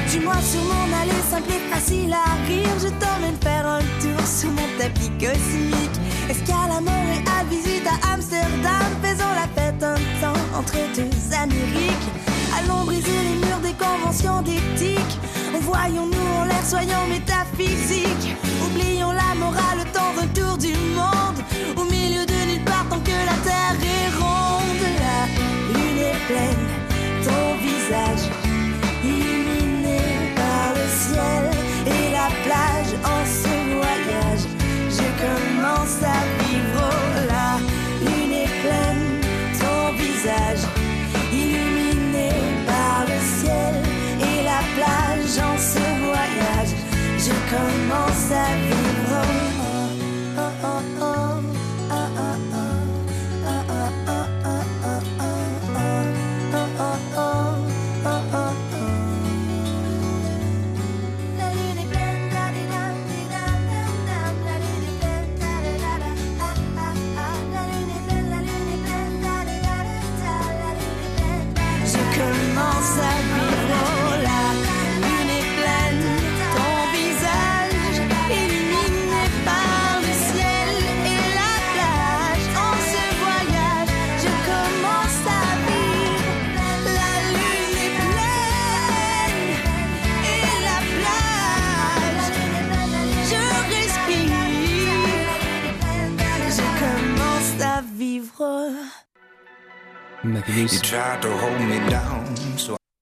Dis-moi sur mon allée simple et facile à rire, je t'emmène faire un tour sous mon tapis cosmique. Escalamore et à visite à Amsterdam, faisons la fête un temps entre deux Amériques. Allons briser les murs des conventions d'éthique. Voyons-nous en l'air, soyons métaphysiques. Oublions la morale, le temps d'un tour du monde. Au milieu de nulle part, tant que la terre est ronde. La lune est pleine, ton visage illuminé par le ciel et la plage en ce voyage. Je commence à vivre la lune est pleine, ton visage illuminé par le ciel et la plage en ce voyage. Je commence à vivre.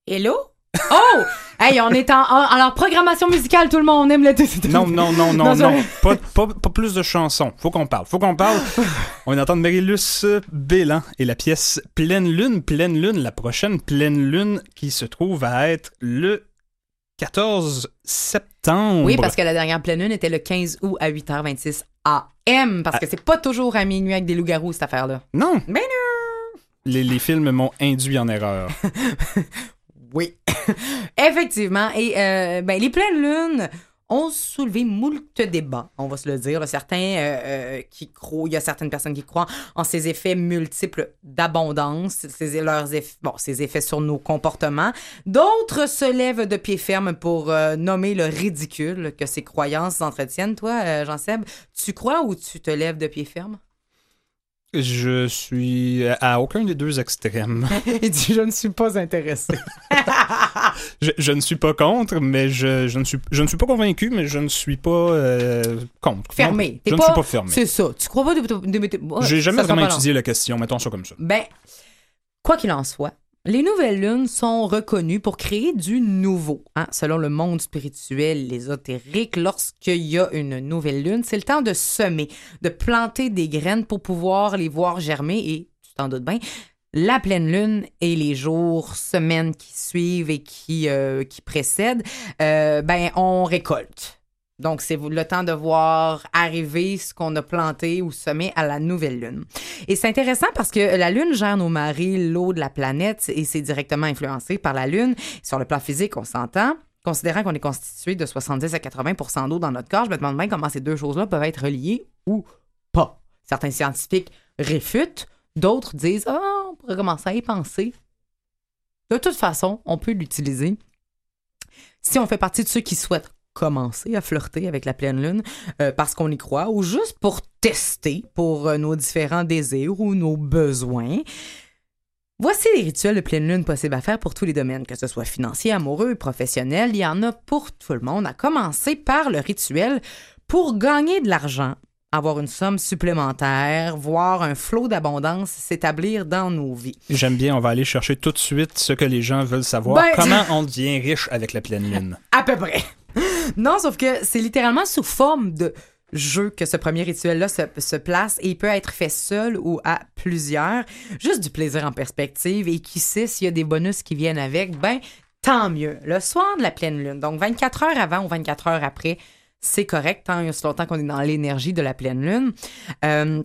Hello? Oh! hey, on est en, en- alors, programmation musicale, tout le monde, on aime le... Non, non, non, non, Non, non. Pas, pas, pas plus de chansons. Faut qu'on parle. Faut qu'on parle. On vient d'entendre Marilus Bélan et la pièce Pleine Lune. Pleine Lune, la prochaine Pleine Lune qui se trouve à être le 14 septembre. septembre. Oui, parce que la dernière pleine lune était le 15 août à 8h26 AM, parce que c'est pas toujours à minuit avec des loups-garous, cette affaire-là. Non, Mais non! Les, films m'ont induit en erreur. Oui. Effectivement. Et euh, ben, les pleines lunes ont soulevé moult débats, on va se le dire. Certains euh, euh, qui croient, il y a certaines personnes qui croient en ces effets multiples d'abondance, ces, leurs effets, bon, ces effets sur nos comportements. D'autres se lèvent de pied ferme pour nommer le ridicule que ces croyances entretiennent. Toi, Jean-Seb, tu crois ou tu te lèves de pied ferme? Je suis à aucun des deux extrêmes. Il dit, je ne suis pas intéressé. Je, je ne suis pas contre, mais je, je ne, suis, je ne suis pas convaincu, mais je ne suis pas euh, contre. Fermé. Non, je ne suis pas fermé. C'est ça. Tu crois pas de... de- de- de- J'ai jamais vraiment étudié la question, mettons ça comme ça. Ben, quoi qu'il en soit, les nouvelles lunes sont reconnues pour créer du nouveau. hein. Selon le monde spirituel, l'ésotérique, lorsqu'il y a une nouvelle lune, c'est le temps de semer, de planter des graines pour pouvoir les voir germer et, tu t'en doutes bien, la pleine lune et les jours, semaines qui suivent et qui, euh, qui précèdent, euh, ben, on récolte. Donc, c'est le temps de voir arriver ce qu'on a planté ou semé à la nouvelle lune. Et c'est intéressant parce que la lune gère nos marées, l'eau de la planète, et c'est directement influencé par la lune. Sur le plan physique, on s'entend. Considérant qu'on est constitué de 70 à 80% d'eau dans notre corps, je me demande bien comment ces deux choses-là peuvent être reliées ou pas. Certains scientifiques réfutent, d'autres disent Ah, on pourrait commencer à y penser. De toute façon, on peut l'utiliser si on fait partie de ceux qui souhaitent commencer à flirter avec la pleine lune euh, parce qu'on y croit ou juste pour tester pour euh, nos différents désirs ou nos besoins. Voici les rituels de pleine lune possibles à faire pour tous les domaines, que ce soit financier, amoureux, professionnel, il y en a pour tout le monde, à commencer par le rituel pour gagner de l'argent, avoir une somme supplémentaire, voir un flot d'abondance s'établir dans nos vies. J'aime bien, on va aller chercher tout de suite ce que les gens veulent savoir. Ben- Comment on devient riche avec la pleine lune? À peu près. Non, sauf que c'est littéralement sous forme de jeu que ce premier rituel-là se, place et il peut être fait seul ou à plusieurs. Juste du plaisir en perspective et qui sait s'il y a des bonus qui viennent avec, ben tant mieux. Le soir de la pleine lune, donc 24 heures avant ou 24 heures après, c'est correct, tant il y a si longtemps qu'on est dans l'énergie de la pleine lune. Euh,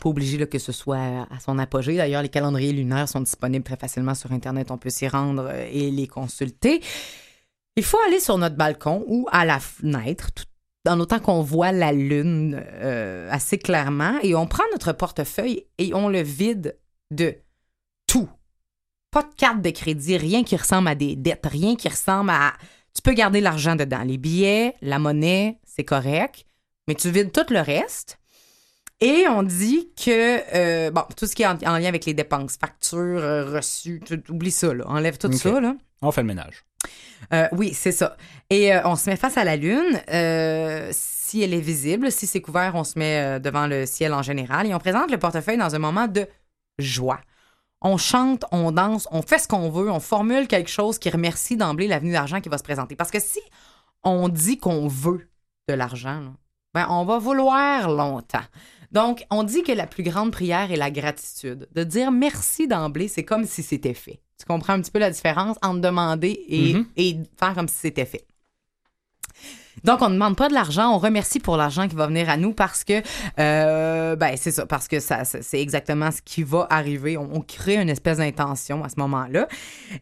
pas obligé que ce soit à son apogée. D'ailleurs, les calendriers lunaires sont disponibles très facilement sur Internet. On peut s'y rendre euh, et les consulter. Il faut aller sur notre balcon ou à la fenêtre, tout en autant qu'on voit la lune euh, assez clairement, et on prend notre portefeuille et on le vide de tout. Pas de carte de crédit, rien qui ressemble à des dettes, rien qui ressemble à... Tu peux garder l'argent dedans. Les billets, la monnaie, c'est correct, mais tu vides tout le reste. Et on dit que, euh, bon, tout ce qui est en, en lien avec les dépenses, factures, euh, reçus, tu- oublie ça, là. Enlève tout ça, là. On fait le ménage. Euh, oui, c'est ça. Et euh, on se met face à la Lune. euh, si elle est visible, si c'est couvert, on se met devant le ciel en général et on présente le portefeuille dans un moment de joie. On chante, on danse, on fait ce qu'on veut, on formule quelque chose qui remercie d'emblée l'avenue d'argent qui va se présenter. Parce que si on dit qu'on veut de l'argent, ben on va vouloir longtemps. Donc, on dit que la plus grande prière est la gratitude. De dire merci d'emblée, c'est comme si c'était fait. Tu comprends un petit peu la différence entre demander et, Mhm. et faire comme si c'était fait. Donc, on ne demande pas de l'argent, on remercie pour l'argent qui va venir à nous parce que, euh, ben, c'est ça, parce que ça, c'est exactement ce qui va arriver. On, on crée une espèce d'intention à ce moment-là.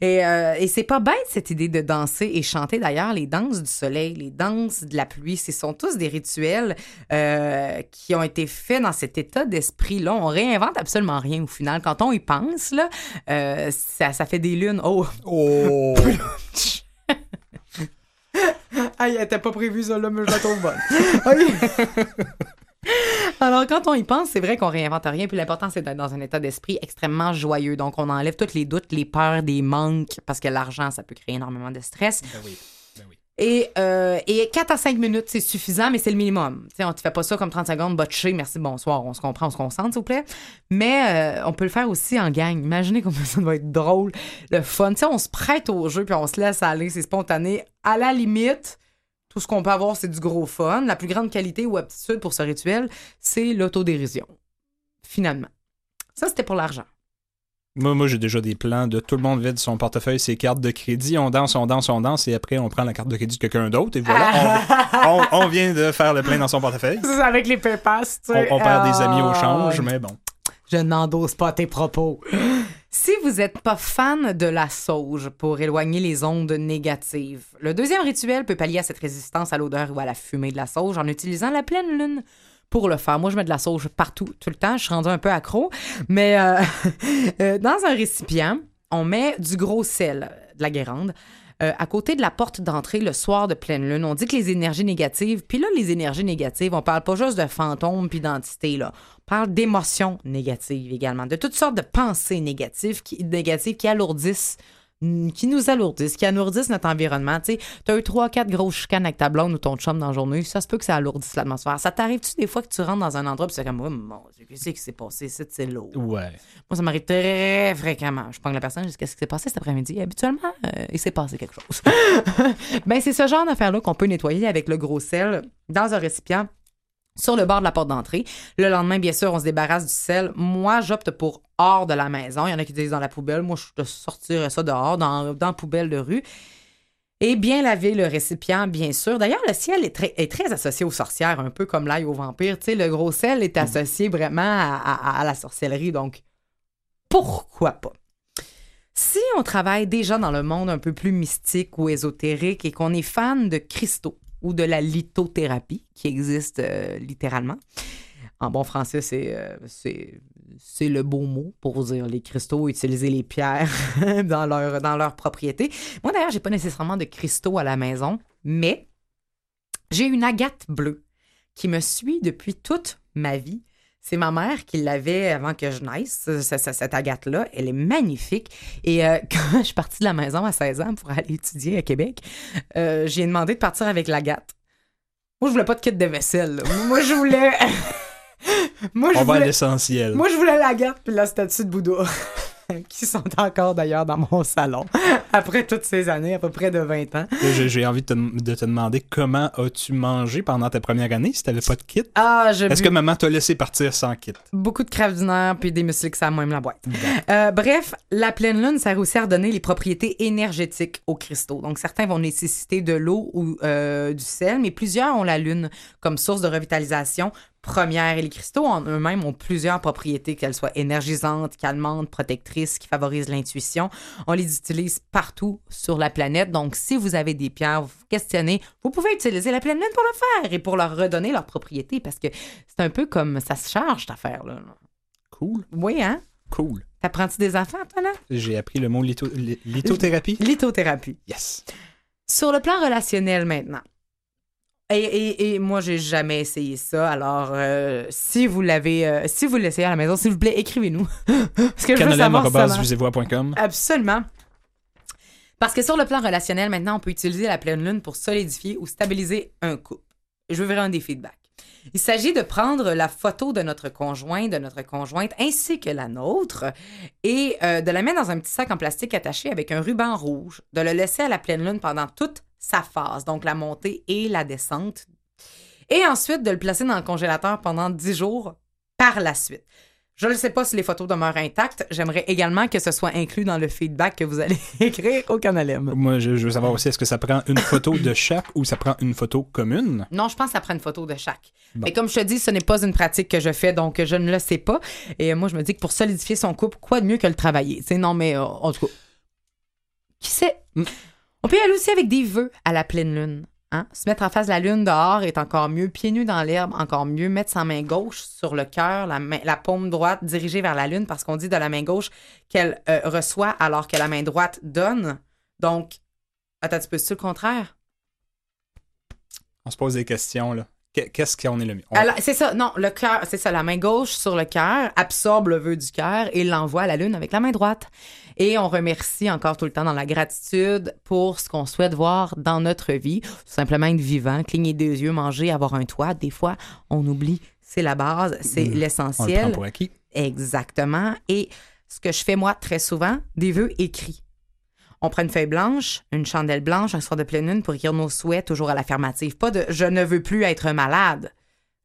Et, euh, et c'est pas bête, cette idée de danser et chanter. D'ailleurs, les danses du soleil, les danses de la pluie, ce sont tous des rituels euh, qui ont été faits dans cet état d'esprit-là. On réinvente absolument rien au final. Quand on y pense, là, euh, ça, ça fait des lunes. Oh! Oh! Aïe, elle pas prévue, ça, là, mais je la trouve bonne. OK. Alors, quand on y pense, c'est vrai qu'on réinvente rien. Puis l'important, c'est d'être dans un état d'esprit extrêmement joyeux. Donc, on enlève tous les doutes, les peurs, des manques, parce que l'argent, ça peut créer énormément de stress. Ben oui. Et, euh, et 4 à 5 minutes, c'est suffisant, mais c'est le minimum. On ne fait pas ça comme 30 secondes, botché, merci, bonsoir, on se comprend, on se concentre, s'il vous plaît. Mais euh, on peut le faire aussi en gang. Imaginez combien ça doit être drôle, le fun. On se prête au jeu, puis on se laisse aller, c'est spontané. À la limite, tout ce qu'on peut avoir, c'est du gros fun. La plus grande qualité ou aptitude pour ce rituel, c'est l'autodérision. Finalement. Ça, c'était pour l'argent. Moi, moi j'ai déjà des plans de tout le monde vide son portefeuille, ses cartes de crédit, on danse, on danse, on danse, et après on prend la carte de crédit de quelqu'un d'autre, et voilà, on, on- on vient de faire le plein dans son portefeuille. C'est avec les PayPass, tu sais. on perd des amis au Ah. change, mais bon. Je n'endosse pas tes propos. Si vous n'êtes pas fan de la sauge pour éloigner les ondes négatives, le deuxième rituel peut pallier à cette résistance à l'odeur ou à la fumée de la sauge en utilisant la pleine lune pour le faire. Moi, je mets de la sauge partout, tout le temps. Je suis rendue un peu accro. Mais euh, euh, dans un récipient, on met du gros sel, de la guérande, euh, à côté de la porte d'entrée le soir de pleine lune. On dit que les énergies négatives, puis là, les énergies négatives, on parle pas juste de fantômes puis d'entités, là. On parle d'émotions négatives également, de toutes sortes de pensées négatives qui, négatives qui alourdissent qui nous alourdissent, qui alourdissent notre environnement. Tu sais, t'as eu trois, quatre grosses chicanes avec ta blonde ou ton chum dans la journée, ça se peut que ça alourdisse l'atmosphère. Ça t'arrive-tu des fois que tu rentres dans un endroit puis c'est comme, oh mon Dieu, qu'est-ce qui s'est passé? C'est lourd. Ouais. Moi, ça m'arrive très fréquemment. Je prends la personne, je dis qu'est-ce qui s'est passé cet après-midi. Habituellement, euh, il s'est passé quelque chose. ben, c'est ce genre d'affaire-là qu'on peut nettoyer avec le gros sel dans un récipient sur le bord de la porte d'entrée. Le lendemain, bien sûr, on se débarrasse du sel. Moi, j'opte pour hors de la maison. Il y en a qui disent dans la poubelle. Moi, je sortirais ça dehors, dans, dans la poubelle de rue. Et bien laver le récipient, bien sûr. D'ailleurs, le ciel est très, est très associé aux sorcières, un peu comme l'ail aux vampires. Tu sais, le gros sel est associé vraiment à, à- à la sorcellerie. Donc, pourquoi pas? Si on travaille déjà dans le monde un peu plus mystique ou ésotérique et qu'on est fan de cristaux ou de la lithothérapie, qui existe euh, littéralement, en bon français, c'est euh, c'est le beau mot pour dire les cristaux, utiliser les pierres dans leur, dans leur propriété. Moi, d'ailleurs, j'ai pas nécessairement de cristaux à la maison, mais j'ai une agate bleue qui me suit depuis toute ma vie. C'est ma mère qui l'avait avant que je naisse, ce- ce- cette agate-là. Elle est magnifique. Et euh, quand je suis partie de la maison à 16 ans pour aller étudier à Québec, euh, j'ai demandé de partir avec l'agate. Moi, je voulais pas de kit de vaisselle. là. Moi, je voulais... Moi, je On va à voulais... l'essentiel. Moi, je voulais l'agate puis la statue de Bouddha. qui sont encore d'ailleurs dans mon salon après toutes ces années, à peu près de 20 ans. J'ai envie de te, de te demander comment as-tu mangé pendant ta première année si t'avais pas de kit? Ah, je Est-ce bu que maman t'a laissé partir sans kit? beaucoup de nerf puis des muesli à même la boîte. Euh, bref, la pleine lune sert aussi à redonner les propriétés énergétiques aux cristaux. Donc, certains vont nécessiter de l'eau ou euh, du sel, mais plusieurs ont la lune comme source de revitalisation première. Et les cristaux en eux-mêmes ont plusieurs propriétés, qu'elles soient énergisantes, calmantes, protectrices, qui favorisent l'intuition. On les utilise partout sur la planète. Donc, si vous avez des pierres, vous vous questionnez, vous pouvez utiliser la pleine lune pour le faire et pour leur redonner leurs propriétés parce que c'est un peu comme ça se charge, cette affaire-là. Cool. Oui, hein? Cool. T'apprends-tu des enfants, toi, là? J'ai appris le mot litho- li- lithothérapie. Lithothérapie. Yes. Sur le plan relationnel maintenant. Et, et- et moi, j'ai jamais essayé ça. Alors, euh, si vous l'avez, euh, si vous l'essayez à la maison, s'il vous plaît, écrivez-nous. Parce que je veux savoir si ça. Absolument. Parce que sur le plan relationnel, maintenant, on peut utiliser la pleine lune pour solidifier ou stabiliser un couple. Je veux vraiment des feedbacks. Il s'agit de prendre la photo de notre conjoint, de notre conjointe, ainsi que la nôtre, et euh, de la mettre dans un petit sac en plastique attaché avec un ruban rouge, de le laisser à la pleine lune pendant toute sa phase, donc la montée et la descente, et ensuite de le placer dans le congélateur pendant 10 jours par la suite. Je ne sais pas si les photos demeurent intactes. J'aimerais également que ce soit inclus dans le feedback que vous allez écrire au Canalem. Moi, je, veux savoir aussi, est-ce que ça prend une photo de chaque ou ça prend une photo commune? Non, je pense que ça prend une photo de chaque. Bon. Mais comme je te dis, ce n'est pas une pratique que je fais, donc je ne le sais pas. Et moi, je me dis que pour solidifier son couple, quoi de mieux que le travailler? Tu sais, non, mais euh, en tout cas, qui sait? Mm. On peut y aller aussi avec des vœux à la pleine lune. Hein? Se mettre en face de la lune dehors est encore mieux. Pieds nus dans l'herbe, encore mieux. Mettre sa main gauche sur le cœur, la, la paume droite dirigée vers la lune, parce qu'on dit de la main gauche qu'elle euh, reçoit alors que la main droite donne. Donc, attends, tu peux le contraire? On se pose des questions, là. Qu'est- Qu'est-ce qu'on est le mieux? On- C'est ça, non, le cœur, c'est ça, la main gauche sur le cœur absorbe le vœu du cœur et l'envoie à la lune avec la main droite. Et on remercie encore tout le temps dans la gratitude pour ce qu'on souhaite voir dans notre vie. Tout simplement être vivant, cligner des yeux, manger, avoir un toit. Des fois, on oublie, c'est la base, c'est Mm. On le l'essentiel. prend pour acquis. Exactement. Et ce que je fais moi très souvent, des vœux écrits. On prend une feuille blanche, une chandelle blanche, un soir de pleine lune pour écrire nos souhaits toujours à l'affirmative. Pas de je ne veux plus être malade.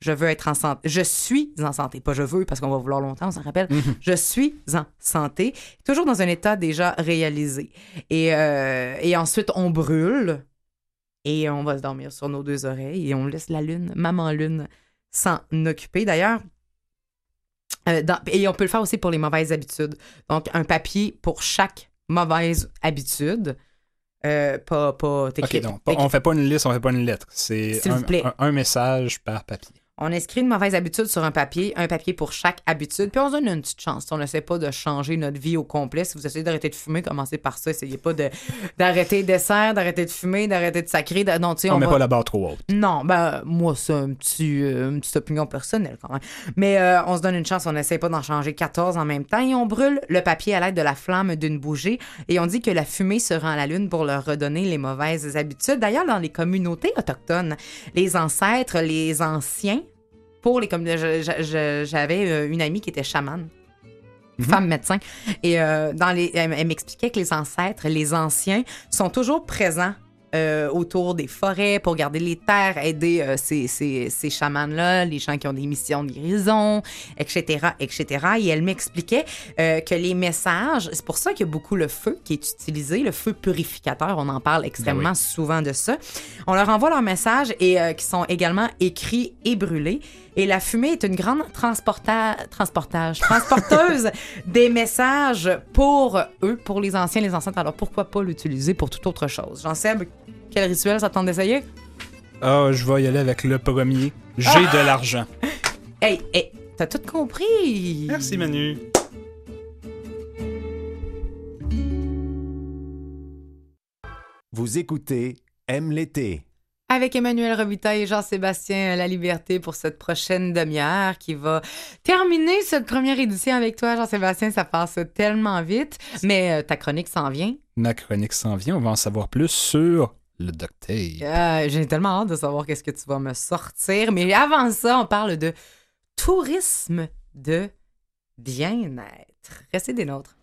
Je veux être en santé. Je suis en santé. Pas je veux, parce qu'on va vouloir longtemps, on s'en rappelle. Je suis en santé. Toujours dans un état déjà réalisé. Et, euh, et ensuite, on brûle. Et on va se dormir sur nos deux oreilles. Et on laisse la lune, maman lune, s'en occuper. D'ailleurs, euh, et on peut le faire aussi pour les mauvaises habitudes. Donc, un papier pour chaque mauvaise habitude. Euh, pas, pas Ok, t'écris- donc, pas- on fait pas une liste, on fait pas une lettre. C'est S'il un, vous plaît. un- un message par papier. On inscrit une mauvaise habitude sur un papier, un papier pour chaque habitude, puis on se donne une petite chance. On n'essaie pas de changer notre vie au complet. Si vous essayez d'arrêter de fumer, commencez par ça. Essayez pas de- d'arrêter le dessert, d'arrêter de fumer, d'arrêter de sacrer. de- Non, tu sais, On, on met va- pas la barre trop haute. Non, ben, moi, c'est un petit, euh, une petite opinion personnelle quand même. Mais euh, on se donne une chance, on n'essaie pas d'en changer 14 en même temps et on brûle le papier à l'aide de la flamme d'une bougie et on dit que la fumée se rend à la lune pour leur redonner les mauvaises habitudes. D'ailleurs, dans les communautés autochtones, les ancêtres, les anciens, pour les communautés, j'avais euh, une amie qui était chamane femme médecin. Et euh, dans les, elle, elle m'expliquait que les ancêtres, les anciens, sont toujours présents euh, autour des forêts pour garder les terres, aider euh, ces, ces, ces chamans-là, les gens qui ont des missions de guérison, etc., etc. Et elle m'expliquait que les messages, c'est pour ça qu'il y a beaucoup le feu qui est utilisé, le feu purificateur, on en parle extrêmement souvent de ça. On leur envoie leurs messages et qui sont également écrits et brûlés. Et la fumée est une grande transporta transportage, transporteuse des messages pour eux, pour les anciens, les ancêtres. Alors pourquoi pas l'utiliser pour toute autre chose? Jean Seb, quel rituel ça te tente d'essayer? Ah, je vais y aller avec le premier. J'ai Ah! de l'argent. Hey, hey, t'as tout compris! Merci, Manu. Vous écoutez Aime l'été. Avec Emmanuel Robitaille et Jean-Sébastien La Liberté pour cette prochaine demi-heure qui va terminer cette première édition avec toi, Jean-Sébastien. Ça passe tellement vite, mais euh, ta chronique s'en vient. Ma chronique s'en vient. On va en savoir plus sur le docteur. Euh, J'ai tellement hâte de savoir qu'est-ce que tu vas me sortir. Mais avant ça, on parle de tourisme de bien-être. Restez des nôtres.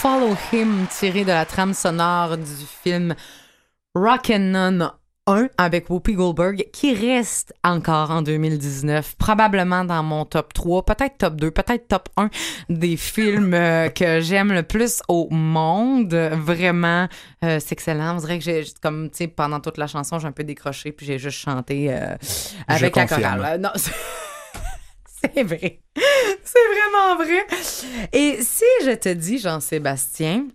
Follow Him, tiré de la trame sonore du film Rockin' 1 avec Whoopi Goldberg, qui reste encore en 2019, probablement dans mon top 3, peut-être top 2, peut-être top 1 des films euh, que j'aime le plus au monde. Vraiment, euh, c'est excellent. On dirait que j'ai, comme, tu sais, pendant toute la chanson, j'ai un peu décroché, puis j'ai juste chanté euh, avec la confirme. chorale. Non, c'est- vrai. C'est vraiment vrai. Et si je te dis, Jean-Sébastien,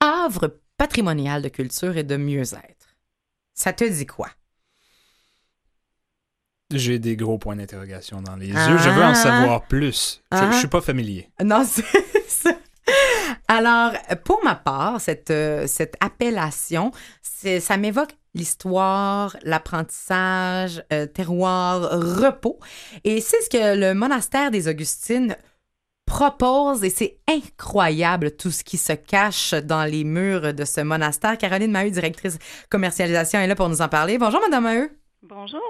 havre patrimonial de culture et de mieux-être, ça te dit quoi? J'ai des gros points d'interrogation dans les Ah. yeux. Je veux en savoir plus. Je, Ah. je suis pas familier. Non, c'est ça. Alors, pour ma part, cette, euh, cette appellation, ça m'évoque l'histoire, l'apprentissage, euh, terroir, repos. Et c'est ce que le monastère des Augustines propose et c'est incroyable tout ce qui se cache dans les murs de ce monastère. Caroline Maheu, directrice commercialisation, est là pour nous en parler. Bonjour, Madame Maheu. Bonjour.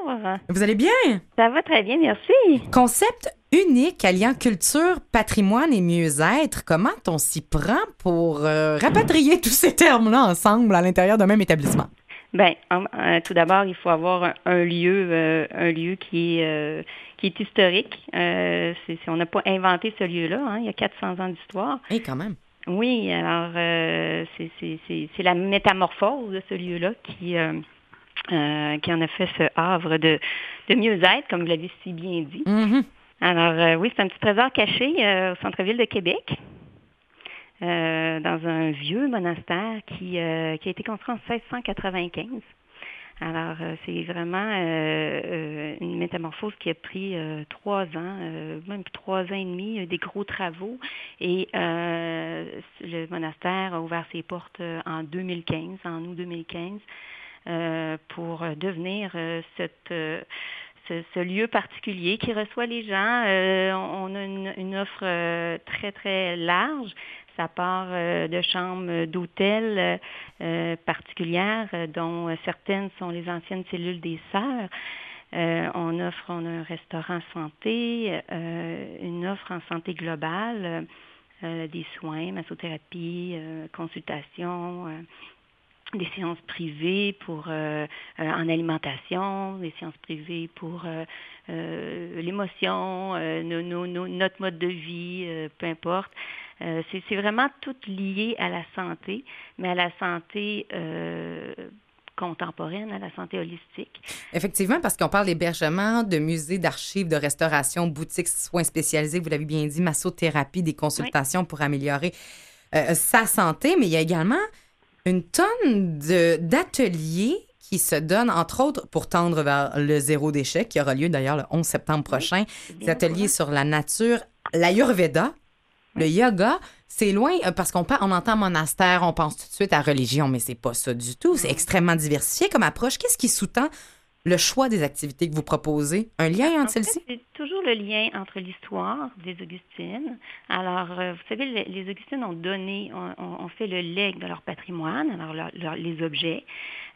Vous allez bien? Ça va très bien, merci. Concept unique alliant culture, patrimoine et mieux-être. Comment on s'y prend pour euh, rapatrier tous ces termes-là ensemble à l'intérieur d'un même établissement? Ben, en- euh, tout d'abord, il faut avoir un, un lieu, euh, un lieu qui est euh, qui est historique. Euh, on n'a pas inventé ce lieu-là. hein, il y a 400 ans d'histoire. Et quand même. Oui, alors c'est- la métamorphose de ce lieu-là qui qui en a fait ce havre de, de mieux-être, comme vous l'avez si bien dit. Mm-hmm. Alors oui, c'est un petit trésor caché au centre-ville de Québec, euh, dans un vieux monastère qui, euh, qui a été construit en 1695. Alors euh, c'est vraiment euh, euh, une métamorphose qui a pris trois ans, euh, même trois ans et demi, des gros travaux. Et le monastère a ouvert ses portes en 2015, en août 2015, euh, pour devenir cette ce, ce lieu particulier qui reçoit les gens. Euh, on a une, une offre euh, très, très large. Ça part euh, de chambres d'hôtel euh, particulières, euh, dont certaines sont les anciennes cellules des sœurs. Euh, on offre on a un restaurant santé, euh, une offre en santé globale, euh, des soins, massothérapie, consultation, des séances privées pour euh, euh, en alimentation, des séances privées pour euh, euh, l'émotion, euh, nos- nos- nos- notre mode de vie, euh, peu importe. Euh, c'est vraiment tout lié à la santé, mais à la santé euh, contemporaine, à la santé holistique. Effectivement, parce qu'on parle d'hébergement, de musées, d'archives, de restauration, boutiques, soins spécialisés, vous l'avez bien dit, massothérapie, des consultations pour améliorer euh, sa santé, mais il y a également une tonne d'ateliers qui se donnent, entre autres, pour tendre vers le zéro déchet, qui aura lieu d'ailleurs le 11 septembre prochain. Des ateliers sur la nature, l'ayurveda, le yoga. C'est loin euh, parce qu'on on entend monastère, on pense tout de suite à religion, mais c'est pas ça du tout. C'est extrêmement diversifié comme approche. Qu'est-ce qui sous-tend le choix des activités que vous proposez? Un lien entre celles-ci? c'est toujours le lien entre l'histoire des Augustines. Alors, euh, vous savez, les, Augustines ont donné, ont, fait le legs de leur patrimoine, alors leur- leur- les objets,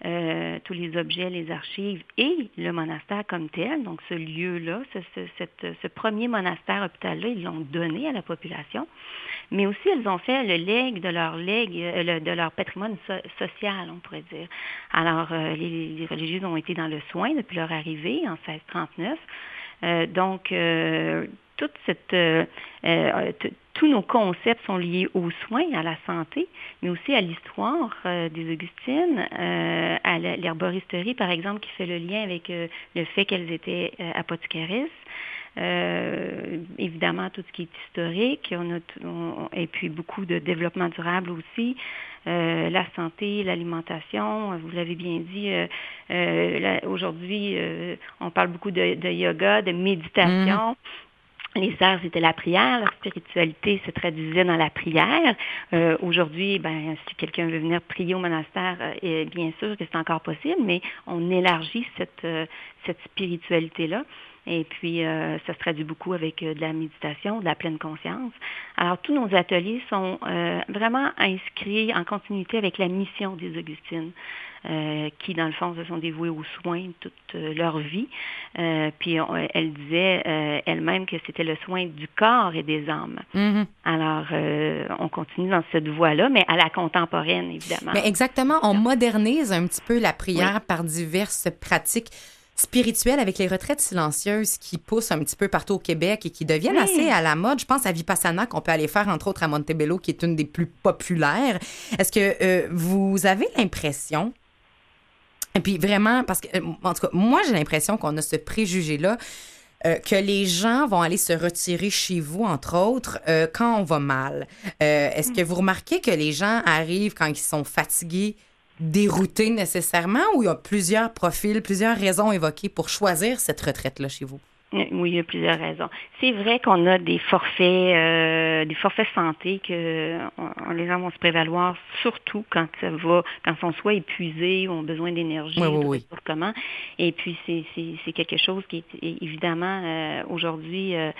euh, tous les objets, les archives et le monastère comme tel. Donc, ce lieu-là, ce, ce- cette- ce premier monastère hôpital-là, ils l'ont donné à la population. Mais aussi, elles ont fait le legs de leur legs, euh, de leur patrimoine so- social, on pourrait dire. Alors, euh, les, les religieuses ont été dans le soin depuis leur arrivée en 1639. Euh, donc, euh, toute cette, euh, tous nos concepts sont liés aux soins, à la santé, mais aussi à l'histoire euh, des Augustines, euh, à l'herboristerie, par exemple, qui fait le lien avec euh, le fait qu'elles étaient euh, apothicaristes. Évidemment, tout ce qui est historique, on a on- et puis beaucoup de développement durable aussi. La santé, l'alimentation, vous l'avez bien dit, aujourd'hui, on parle beaucoup de, de yoga, de méditation. Les sœurs, c'était la prière. La spiritualité se traduisait dans la prière. Euh, Aujourd'hui, ben, si quelqu'un veut venir prier au monastère, euh, et bien sûr que c'est encore possible, mais on élargit cette, euh, cette spiritualité-là. Et puis, euh, ça se traduit beaucoup avec euh, de la méditation, de la pleine conscience. Alors, tous nos ateliers sont euh, vraiment inscrits en continuité avec la mission des Augustines. Euh, qui, dans le fond, se sont dévouées aux soins toute euh, leur vie. Euh, puis, on- elle disait euh, elle-même que c'était le soin du corps et des âmes. Mhm. Alors, on continue dans cette voie-là, mais à la contemporaine, évidemment. Mais exactement, on modernise un petit peu la prière par diverses pratiques spirituelles avec les retraites silencieuses qui poussent un petit peu partout au Québec et qui deviennent Oui. assez à la mode. Je pense à Vipassana qu'on peut aller faire entre autres à Montebello qui est une des plus populaires. Est-ce que euh, vous avez l'impression et puis vraiment, parce que, euh, en tout cas, moi, j'ai l'impression qu'on a ce préjugé-là euh, que les gens vont aller se retirer chez vous, entre autres, euh, quand on va mal. Est-ce que vous remarquez que les gens arrivent quand ils sont fatigués, déroutés nécessairement, ou il y a plusieurs profils, plusieurs raisons évoquées pour choisir cette retraite-là chez vous? Oui, il y a plusieurs raisons. C'est vrai qu'on a des forfaits, euh, des forfaits santé que on- les gens vont se prévaloir, surtout quand ça va, quand sont soit épuisés ou ont besoin d'énergie, Oui, oui, oui. comment. Et puis c'est c'est c'est quelque chose qui est évidemment euh, aujourd'hui. euh,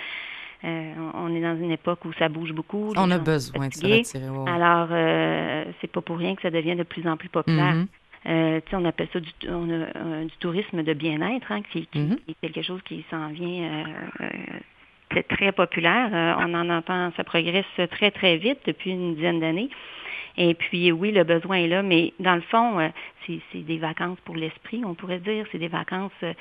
euh, on est dans une époque où ça bouge beaucoup. On a besoin de se retirer. ouais. Alors, euh, c'est pas pour rien que ça devient de plus en plus populaire. Mhm. Euh, on appelle ça du, on a, euh, du tourisme de bien-être, hein, qui, qui- Mhm. qui est quelque chose qui s'en vient euh, euh, très, populaire. Euh, on en entend, ça progresse très, très vite depuis une dizaine d'années. Et puis, oui, le besoin est là, mais dans le fond, euh, c'est c'est des vacances pour l'esprit, on pourrait dire. C'est des vacances, euh,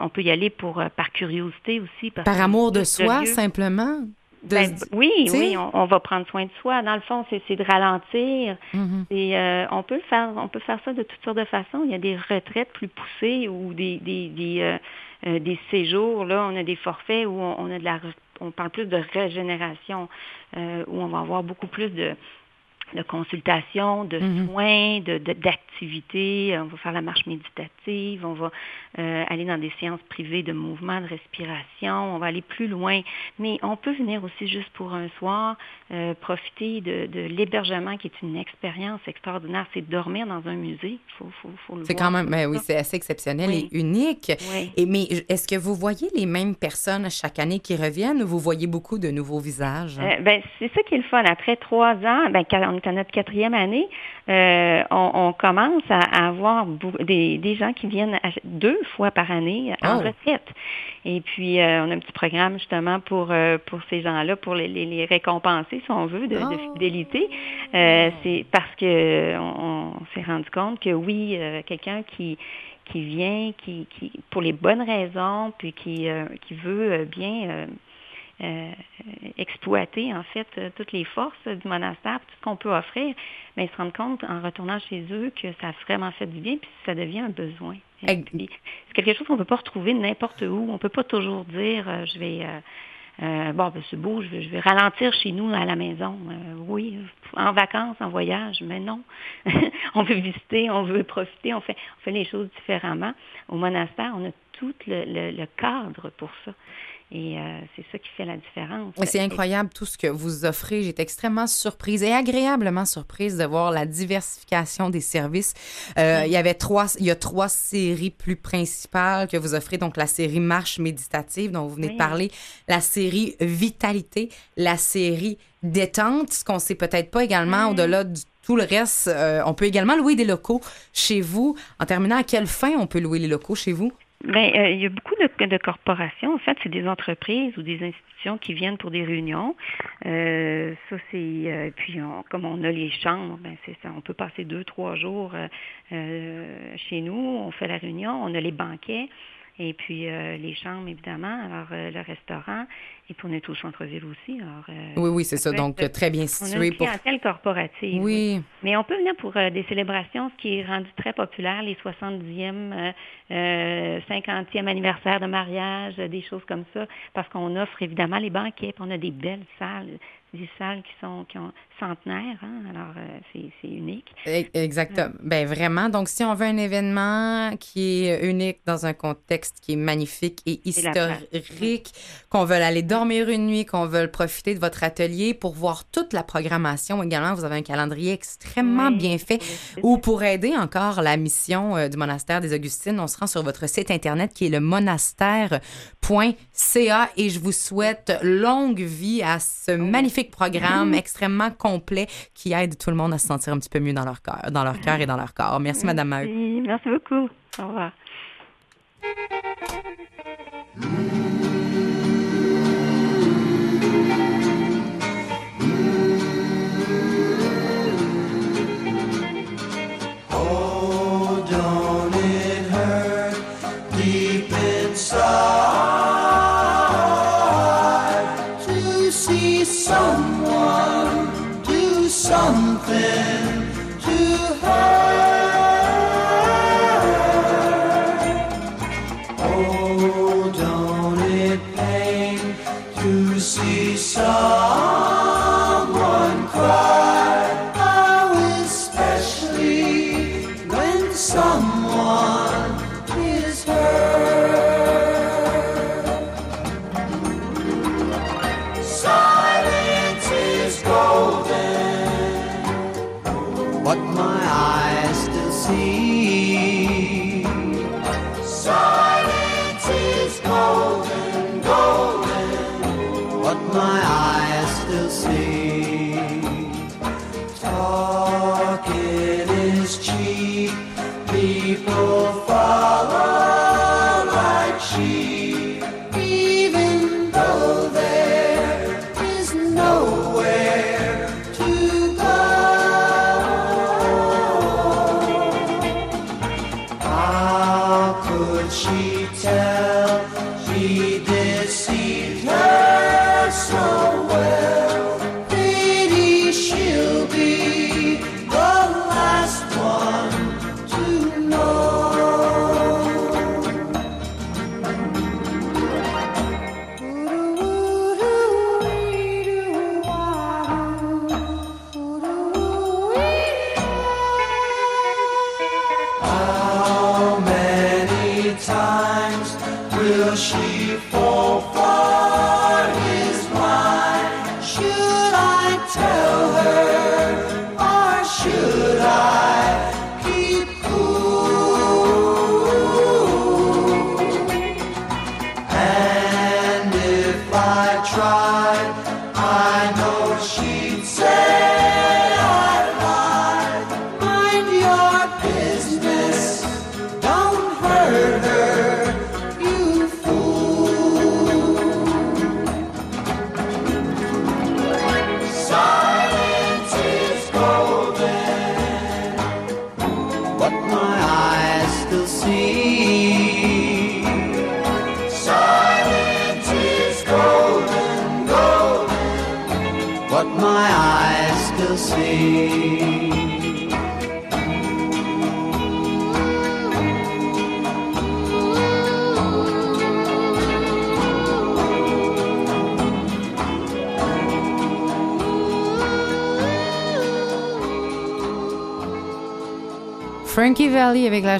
on peut y aller pour euh, par curiosité aussi. parce Par amour de soi, simplement? De ben, oui, oui, on, on va prendre soin de soi. Dans le fond, c'est de ralentir. Mhm. Et euh, on peut le faire, on peut faire ça de toutes sortes de façons. Il y a des retraites plus poussées ou des des des, euh, euh, des séjours. Là, on a des forfaits où on, on a de la, on parle plus de régénération, euh, où on va avoir beaucoup plus de de consultations, de Mhm. soins, de d'activités. on va faire la marche méditative, on va euh, aller dans des séances privées de mouvement, de respiration. On va aller plus loin. Mais on peut venir aussi juste pour un soir, euh, profiter de, de l'hébergement qui est une expérience extraordinaire. C'est dormir dans un musée. Faut, faut, faut le C'est quand même, comme ben oui, c'est assez exceptionnel Oui. et unique. Oui. Et mais est-ce que vous voyez les mêmes personnes chaque année qui reviennent ou vous voyez beaucoup de nouveaux visages? Euh, ben, c'est ça qui est le fun. Après trois ans, ben, on est à notre quatrième année, euh, on, on commence à, avoir des, des gens qui viennent deux fois par année en Oh. retraite. Et puis, euh, on a un petit programme justement pour euh, pour ces gens-là, pour les, les, les récompenser, si on veut, de, de Oh. fidélité. Euh, c'est parce que on, on s'est rendu compte que oui, euh, quelqu'un qui qui vient, qui, qui pour les bonnes raisons, puis qui euh, qui veut euh, bien euh, exploiter en fait euh, toutes les forces du monastère, tout ce qu'on peut offrir, mais ils se rendent compte en retournant chez eux que ça a vraiment fait du bien, puis ça devient un besoin. C'est quelque chose qu'on ne peut pas retrouver n'importe où. On ne peut pas toujours dire euh, je vais euh, euh, bon ben c'est beau, je vais, je vais ralentir chez nous à la maison. Euh, oui, en vacances, en voyage, mais non. on veut visiter, on veut profiter, on fait on fait les choses différemment. Au monastère, on a tout le, le- le cadre pour ça. Et euh, c'est ça qui fait la différence. C'est incroyable tout ce que vous offrez. J'étais extrêmement surprise et agréablement surprise de voir la diversification des services. Euh, Il y avait trois, il y a trois séries plus principales que vous offrez. Donc la série Marche méditative dont vous venez de parler, la série Vitalité, la série Détente, ce qu'on sait peut-être pas également au-delà de tout le reste. euh, on peut également louer des locaux chez vous. En terminant, à quelle fin on peut louer les locaux chez vous? Ben, euh, il y a beaucoup de, de corporations. En fait, c'est des entreprises ou des institutions qui viennent pour des réunions. Euh, ça, c'est euh, puis comme on a les chambres, ben c'est ça. On peut passer deux, trois jours euh, euh, chez nous. On fait la réunion. On a les banquets. Et puis euh, les chambres, évidemment, alors euh, le restaurant, et puis on est au centre-ville aussi. Alors, euh, Oui, oui, c'est ça. Donc être- très bien on a situé une pour. clientèle corporative. Oui. Mais on peut venir pour des célébrations, ce qui est rendu très populaire, les 70e, euh, euh, 50e anniversaire de mariage, des choses comme ça, parce qu'on offre évidemment les banquets, puis on a des belles salles. Des salles qui sont qui ont centenaires, hein, alors euh, c'est c'est unique. E- Exactement. Ben vraiment. Donc, si on veut un événement qui est unique dans un contexte qui est magnifique et historique, qu'on veut aller dormir une nuit, qu'on veut profiter de votre atelier pour voir toute la programmation également, vous avez un calendrier extrêmement Oui, bien fait. Ou pour aider encore la mission euh, du monastère des Augustines, on se rend sur votre site internet qui est le monastère.ca et je vous souhaite longue vie à ce magnifique programme extrêmement complet qui aide tout le monde à se sentir un petit peu mieux dans leur cœur, dans leur cœur et dans leur corps. Merci, Madame Maheu. Merci, merci beaucoup. Au revoir.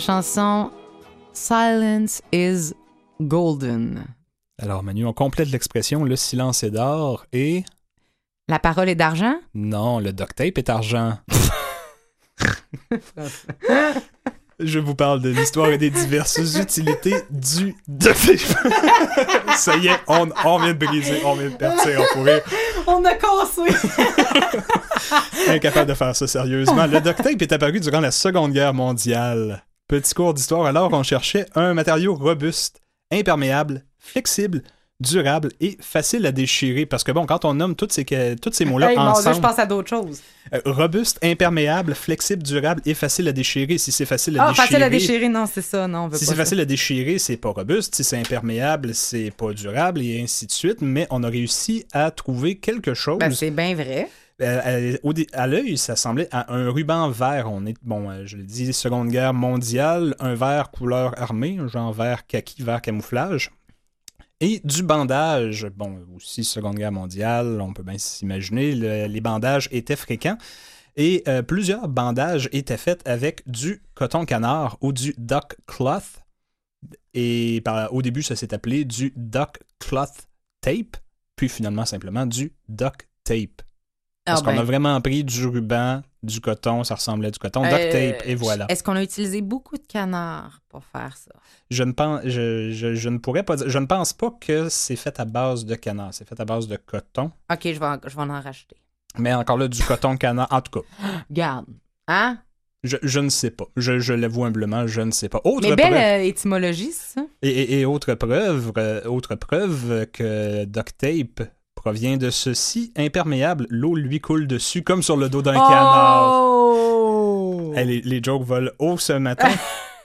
Chanson Silence is Golden. Alors, Manu, on complète l'expression le silence est d'or et. La parole est d'argent? Non, le duct tape est argent. Je vous parle de l'histoire et des diverses utilités du duct tape. Ça y est, on, on vient de briser, on vient de partir en pourrir. On a cassé! Incapable de faire ça sérieusement. Le duct tape est apparu durant la Seconde Guerre mondiale. Petit cours d'histoire, alors on cherchait un matériau robuste, imperméable, flexible, durable et facile à déchirer. Parce que bon, quand on nomme toutes ces, tous ces mots-là Hey, mon Dieu, ensemble... je pense à d'autres choses. Euh, robuste, imperméable, flexible, durable et facile à déchirer. Si c'est facile à Ah, déchirer. facile à déchirer, non, c'est ça, non, on veut Si pas c'est facile à déchirer, c'est pas robuste. Si c'est imperméable, c'est pas durable et ainsi de suite. Mais on a réussi à trouver quelque chose. Ben, c'est bien vrai. Euh, dé- à l'œil, ça semblait à un ruban vert. On est, bon, euh, je le dis, Seconde Guerre mondiale, un vert couleur armée, un genre vert kaki, vert camouflage. Et du bandage, bon, aussi Seconde Guerre mondiale, on peut bien s'imaginer, le- les bandages étaient fréquents. Et euh, plusieurs bandages étaient faits avec du coton canard ou du duck cloth. Et au début, ça s'est appelé du duck cloth tape, puis finalement simplement du duct tape. Parce Ah qu'on ben. a vraiment pris du ruban, du coton, ça ressemblait à du coton, duct Euh, tape, et voilà. Est-ce qu'on a utilisé beaucoup de canards pour faire ça? Je ne pense, je, je- je ne pourrais pas dire, je ne pense pas que c'est fait à base de canard, c'est fait à base de coton. OK, je vais, en- je vais en racheter. Mais encore là, du coton canard, en tout cas, Garde. Hein? je, je ne sais pas. Je, je l'avoue humblement, je ne sais pas. Autre Mais belle preuve- euh, étymologie, ça? Et, et- et autre preuve, euh, autre preuve que duct tape provient de ceci, imperméable, l'eau lui coule dessus comme sur le dos d'un canard. Oh! Eh, les, les jokes volent haut ce matin.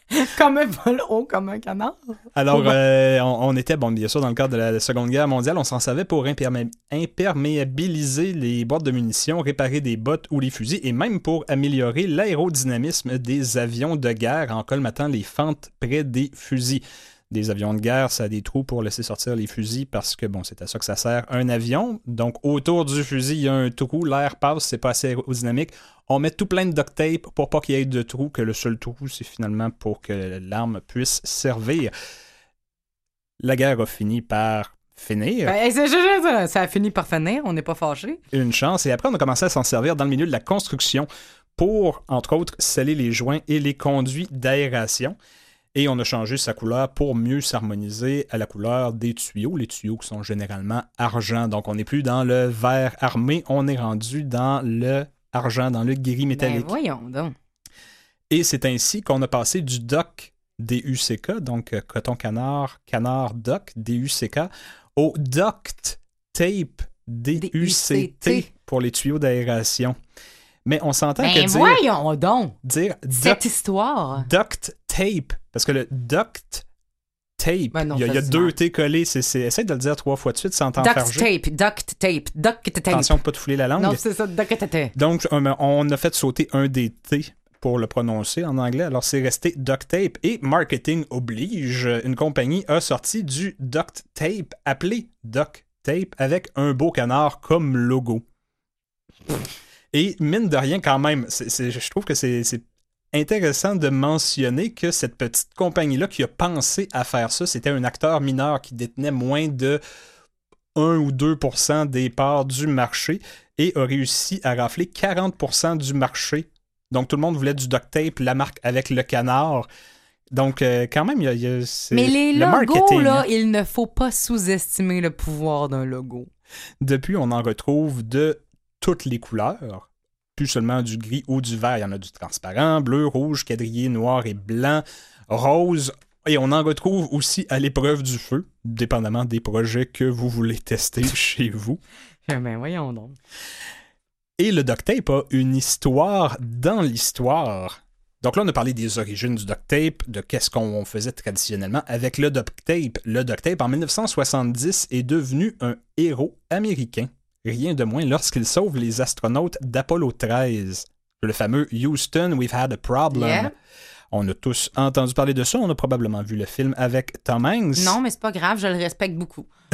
comme un vol haut, comme un canard. Alors, euh, on, on était, bon, bien sûr, dans le cadre de la Seconde Guerre mondiale, on s'en savait pour impermé- imperméabiliser les boîtes de munitions, réparer des bottes ou les fusils, et même pour améliorer l'aérodynamisme des avions de guerre en colmatant les fentes près des fusils. Des avions de guerre, ça a des trous pour laisser sortir les fusils parce que, bon, c'est à ça que ça sert un avion. Donc, autour du fusil, il y a un trou, l'air passe, c'est pas assez aérodynamique. On met tout plein de duct tape pour pas qu'il y ait de trou, que le seul trou, c'est finalement pour que l'arme puisse servir. La guerre a fini par finir. Ben, ça a fini par finir, on n'est pas fâchés. Une chance. Et après, on a commencé à s'en servir dans le milieu de la construction pour, entre autres, sceller les joints et les conduits d'aération. Et on a changé sa couleur pour mieux s'harmoniser à la couleur des tuyaux. Les tuyaux qui sont généralement argent. Donc, on n'est plus dans le vert armé, on est rendu dans le argent, dans le gris Ben, métallique. voyons donc. Et c'est ainsi qu'on a passé du DOC DUCK, donc euh, coton canard, canard DOC DUCK, au duct tape DUCT pour les tuyaux d'aération. Mais on s'entend Ben, que dire, voyons donc. dire Cette duct, histoire. duct tape, parce que le duct tape, Ben non, il y a, ça il y a se deux T collés, c'est, c'est- essaye de le dire trois fois de suite sans t'enfarger. Duct tape, duct tape, duct tape. Attention de pas te fouler la langue. Non, c'est ça, duct tape. Donc, on on a fait sauter un des T pour le prononcer en anglais. Alors, c'est resté duct tape. Et marketing oblige, une compagnie a sorti du duct tape appelé duct tape avec un beau canard comme logo. Et mine de rien, quand même, c'est- c'est- je trouve que c'est c'est intéressant de mentionner que cette petite compagnie-là qui a pensé à faire ça, c'était un acteur mineur qui détenait moins de 1 ou 2% des parts du marché et a réussi à rafler 40% du marché. Donc tout le monde voulait du duct tape, la marque avec le canard. Donc euh, quand même, il y a, y a- Mais les le logos, marketing, là, hein. il ne faut pas sous-estimer le pouvoir d'un logo. Depuis, on en retrouve de toutes les couleurs. Plus seulement du gris ou du vert. Il y en a du transparent, bleu, rouge, quadrillé, noir et blanc, rose. Et on en retrouve aussi à l'épreuve du feu, dépendamment des projets que vous voulez tester chez vous. Ben voyons donc. Et le duct tape a une histoire dans l'histoire. Donc là, on a parlé des origines du duct tape, de qu'est-ce qu'on faisait traditionnellement avec le duct tape. Le duct tape, en 1970, est devenu un héros américain. Rien de moins lorsqu'il sauve les astronautes d'Apollo 13. Le fameux Houston, we've had a problem. Yeah. On a tous entendu parler de ça. On a probablement vu le film avec Tom Hanks. Non, mais c'est pas grave, je le respecte beaucoup.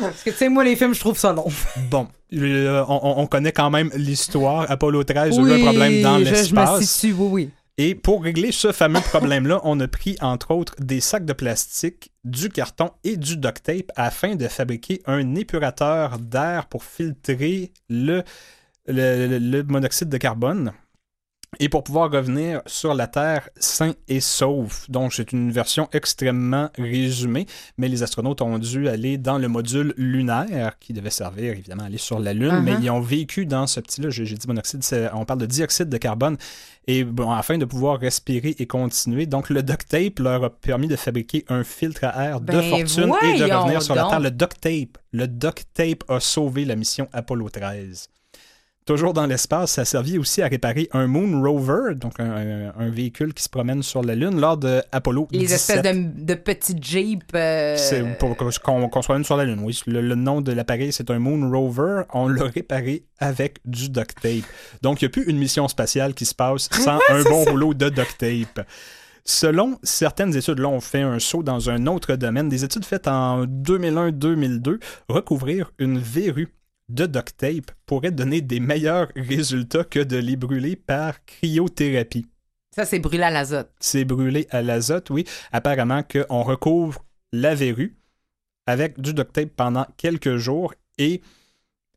Parce que, tu sais, moi, les films, je trouve ça long. Bon, euh, on, on- on connaît quand même l'histoire. Apollo 13 a eu Oui, un problème dans je- je me l'espace. situe, oui, oui. Et pour régler ce fameux problème-là, on a pris, entre autres, des sacs de plastique, du carton et du duct tape afin de fabriquer un épurateur d'air pour filtrer le, le- monoxyde de carbone et pour pouvoir revenir sur la Terre sain et sauf. Donc, c'est une version extrêmement résumée, mais les astronautes ont dû aller dans le module lunaire qui devait servir évidemment à aller sur la Lune, Uh-huh. mais ils ont vécu dans ce petit-là, j'ai dit monoxyde, on parle de dioxyde de carbone, et bon, afin de pouvoir respirer et continuer. Donc, le duct tape leur a permis de fabriquer un filtre à air de Ben, fortune et de revenir sur la. Terre. Le duct tape, le duct tape a sauvé la mission Apollo 13. Toujours dans l'espace, ça a servi aussi à réparer un Moon Rover, donc un, un- un véhicule qui se promène sur la Lune lors de Apollo Les 17. espèces de, de petits jeeps. euh, C'est pour qu'on soit même sur la Lune, oui. Le, le nom de l'appareil, c'est un Moon Rover. On l'a réparé avec du duct tape. Donc, il n'y a plus une mission spatiale qui se passe sans un bon rouleau de duct tape. Selon certaines études, là on fait un saut dans un autre domaine, des études faites en 2001-2002, recouvrir une verrue de duct tape pourrait donner des meilleurs résultats que de les brûler par cryothérapie. Ça, c'est brûlé à l'azote. C'est brûlé à l'azote, oui. Apparemment qu'on recouvre la verrue avec du duct tape pendant quelques jours et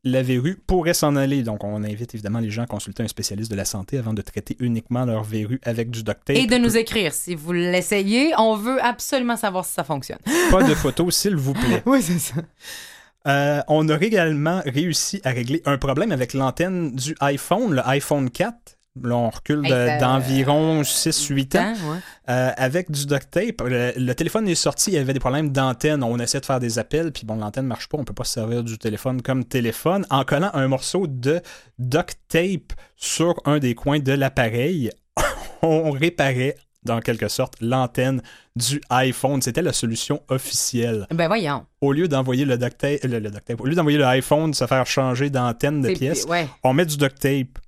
la verrue pourrait s'en aller. Donc, on invite évidemment les gens à consulter un spécialiste de la santé avant de traiter uniquement leur verrue avec du duct tape. Et de nous écrire si vous l'essayez. On veut absolument savoir si ça fonctionne. Pas de photos, s'il vous plaît. oui, c'est ça. Euh, on aurait également réussi à régler un problème avec l'antenne du iPhone, le iPhone 4. Là, on recule de- d'environ 6-8 ans. Temps, ouais. Euh, avec du duct tape. Le, le téléphone est sorti, il y avait des problèmes d'antenne. On essaie de faire des appels, puis bon, l'antenne marche pas. On peut pas se servir du téléphone comme téléphone. En collant un morceau de duct tape sur un des coins de l'appareil, on réparait dans quelque sorte l'antenne du iPhone. C'était la solution officielle. Ben voyons. Au lieu d'envoyer le duct tape, le, le duct tape, au lieu d'envoyer le iPhone se faire changer d'antenne de pièce, ouais. on met du duct tape.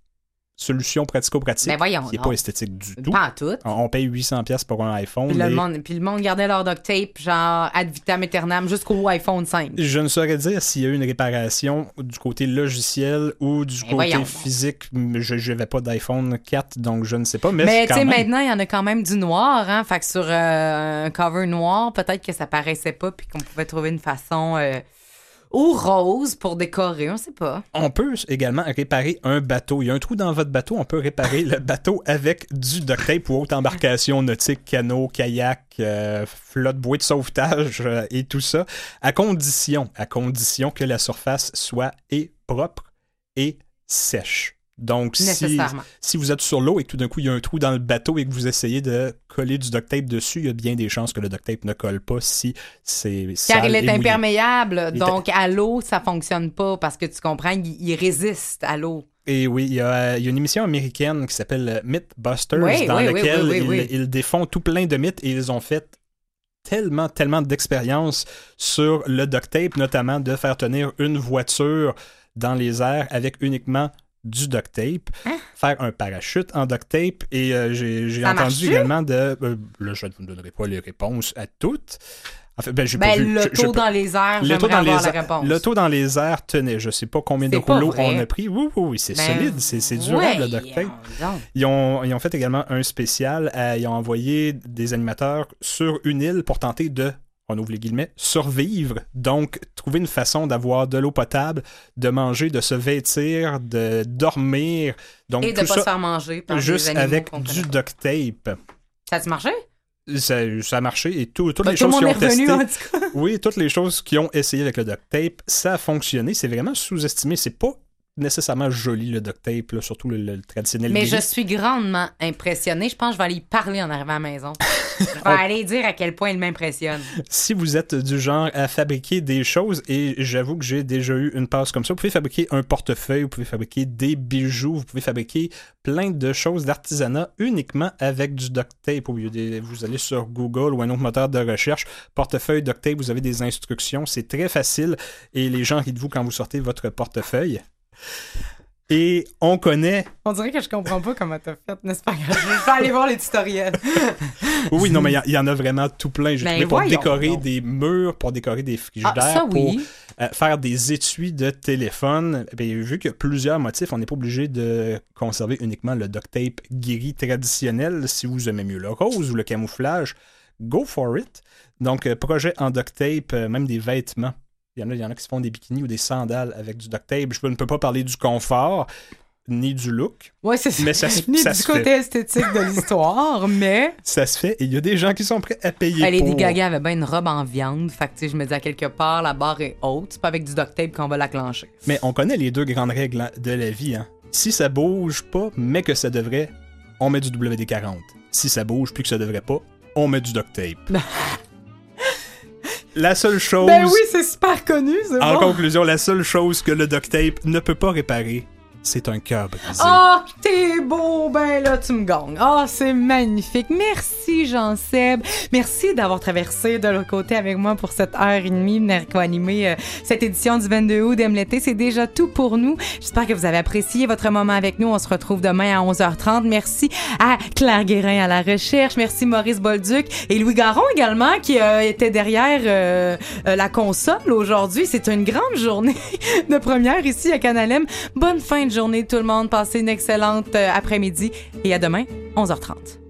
Solution pratico-pratique Ben voyons qui n'est pas esthétique du tout. Pas en tout. On on paye 800$ pièces pour un iPhone. Puis, le et monde, puis le monde gardait leur duct tape, genre ad vitam aeternam, jusqu'au iPhone 5. Je ne saurais dire s'il y a eu une réparation du côté logiciel ou du Ben côté voyons physique. Je n'avais pas d'iPhone 4, donc je ne sais pas. Mais, Mais tu sais, même- maintenant, il y en a quand même du noir, hein. Fait que sur euh, un cover noir, peut-être que ça paraissait pas, puis qu'on pouvait trouver une façon. euh, ou rose pour décorer, on sait pas. On peut également réparer un bateau. Il y a un trou dans votre bateau, on peut réparer le bateau avec du duct tape ou autre embarcation nautique, canot, kayak, euh, flotte, bouée de sauvetage euh, et tout ça, à condition, à condition que la surface soit et propre et sèche. Donc, si, si vous êtes sur l'eau et que tout d'un coup il y a un trou dans le bateau et que vous essayez de coller du duct tape dessus, il y a bien des chances que le duct tape ne colle pas si c'est Car il est imperméable, Il est- donc à l'eau, ça fonctionne pas parce que tu comprends, il, il résiste à l'eau. Et oui, il y, a, il y a une émission américaine qui s'appelle Mythbusters Oui, dans oui, laquelle oui, ils, ils défont tout plein de mythes et ils ont fait tellement, tellement d'expériences sur le duct tape, notamment de faire tenir une voiture dans les airs avec uniquement du duct tape, Hein? faire un parachute en duct tape et euh, j'ai entendu également de... euh, là, je ne vous donnerai pas les réponses à toutes. En fait, ben, j'ai pas Ben, vu. je taux peux- dans les airs, j'aimerais avoir les la airs- réponse. Le taux dans les airs tenait. Je sais pas combien de pas rouleaux on a pris. Oui, oui, oui, c'est Ben, solide, c'est durable le duct tape. Ils ont, ils ont fait également un spécial. euh, ils ont envoyé des animateurs sur une île pour tenter de, on ouvre les guillemets, survivre. Donc, trouver une façon d'avoir de l'eau potable, de manger, de se vêtir, de dormir. Donc, Et de tout pas se faire manger par juste des avec du duct tape. Ça a-tu marché? Ça, ça a marché et tout- toutes Ben, les tout choses qui ont revenu, testé. Oui, toutes les choses qui ont essayé avec le duct tape, ça a fonctionné. C'est vraiment sous-estimé. C'est pas nécessairement joli le duct tape, là, surtout le, le traditionnel. Mais gris. je suis grandement impressionnée. Je pense que je vais aller y parler en arrivant à la maison. je vais aller dire à quel point il m'impressionne. Si vous êtes du genre à fabriquer des choses, et j'avoue que j'ai déjà eu une passe comme ça, vous pouvez fabriquer un portefeuille, vous pouvez fabriquer des bijoux, vous pouvez fabriquer plein de choses d'artisanat uniquement avec du duct tape. Au lieu des- vous allez sur Google ou un autre moteur de recherche, portefeuille, duct tape, vous avez des instructions, c'est très facile et les gens rient de vous quand vous sortez votre portefeuille. Et on connaît On dirait que je comprends pas comment t'as fait, n'est-ce pas? Je vais aller voir les tutoriels. Oui, non, mais il y en- il y, en a vraiment tout plein. J'ai Ben trouvé pour décorer des murs, pour décorer des frigidaires, Ah, ça, oui. pour euh, faire des étuis de téléphone. Ben, vu qu'il y a plusieurs motifs, on n'est pas obligé de conserver uniquement le duct tape gris traditionnel. Si vous aimez mieux le rose ou le camouflage, go for it. Donc, euh, projet en duct tape, euh, même des vêtements. Il y, en a, il y en a qui se font des bikinis ou des sandales avec du duct tape. Je ne peux pas parler du confort ni du look. Ouais, c'est ça. Mais ça, se- Ni ça du se côté fait. esthétique de l'histoire, mais. Ça se fait et il y a des gens qui sont prêts à payer Elle pour. Lady Gaga avait bien une robe en viande. Fait que, je me dis à quelque part, la barre est haute. C'est pas avec du duct tape qu'on va la clencher. Mais on connaît les deux grandes règles hein, de la vie. Hein. Si ça bouge pas, mais que ça devrait, on met du WD-40. Si ça bouge puis que ça devrait pas, on met du duct tape. la seule chose, Ben oui, c'est super connu, en bon. conclusion, la seule chose que le duct tape ne peut pas réparer, c'est un cœur brisé. Oh, t'es beau, ben là, tu me gagnes. Oh, c'est magnifique. Merci, Jean-Seb. Merci d'avoir traversé de l'autre côté avec moi pour cette heure et demie, venir co-animer euh, cette édition du 22 août d'Aime l'été. C'est déjà tout pour nous. J'espère que vous avez apprécié votre moment avec nous. On se retrouve demain à 11h30. Merci à Claire Guérin à la recherche. Merci Maurice Bolduc et Louis Garon également qui euh, était derrière euh, euh, la console aujourd'hui. C'est une grande journée de première ici à Canalem. Bonne fin de journée tout le monde. Passez une excellente euh, après-midi et à demain, 11h30.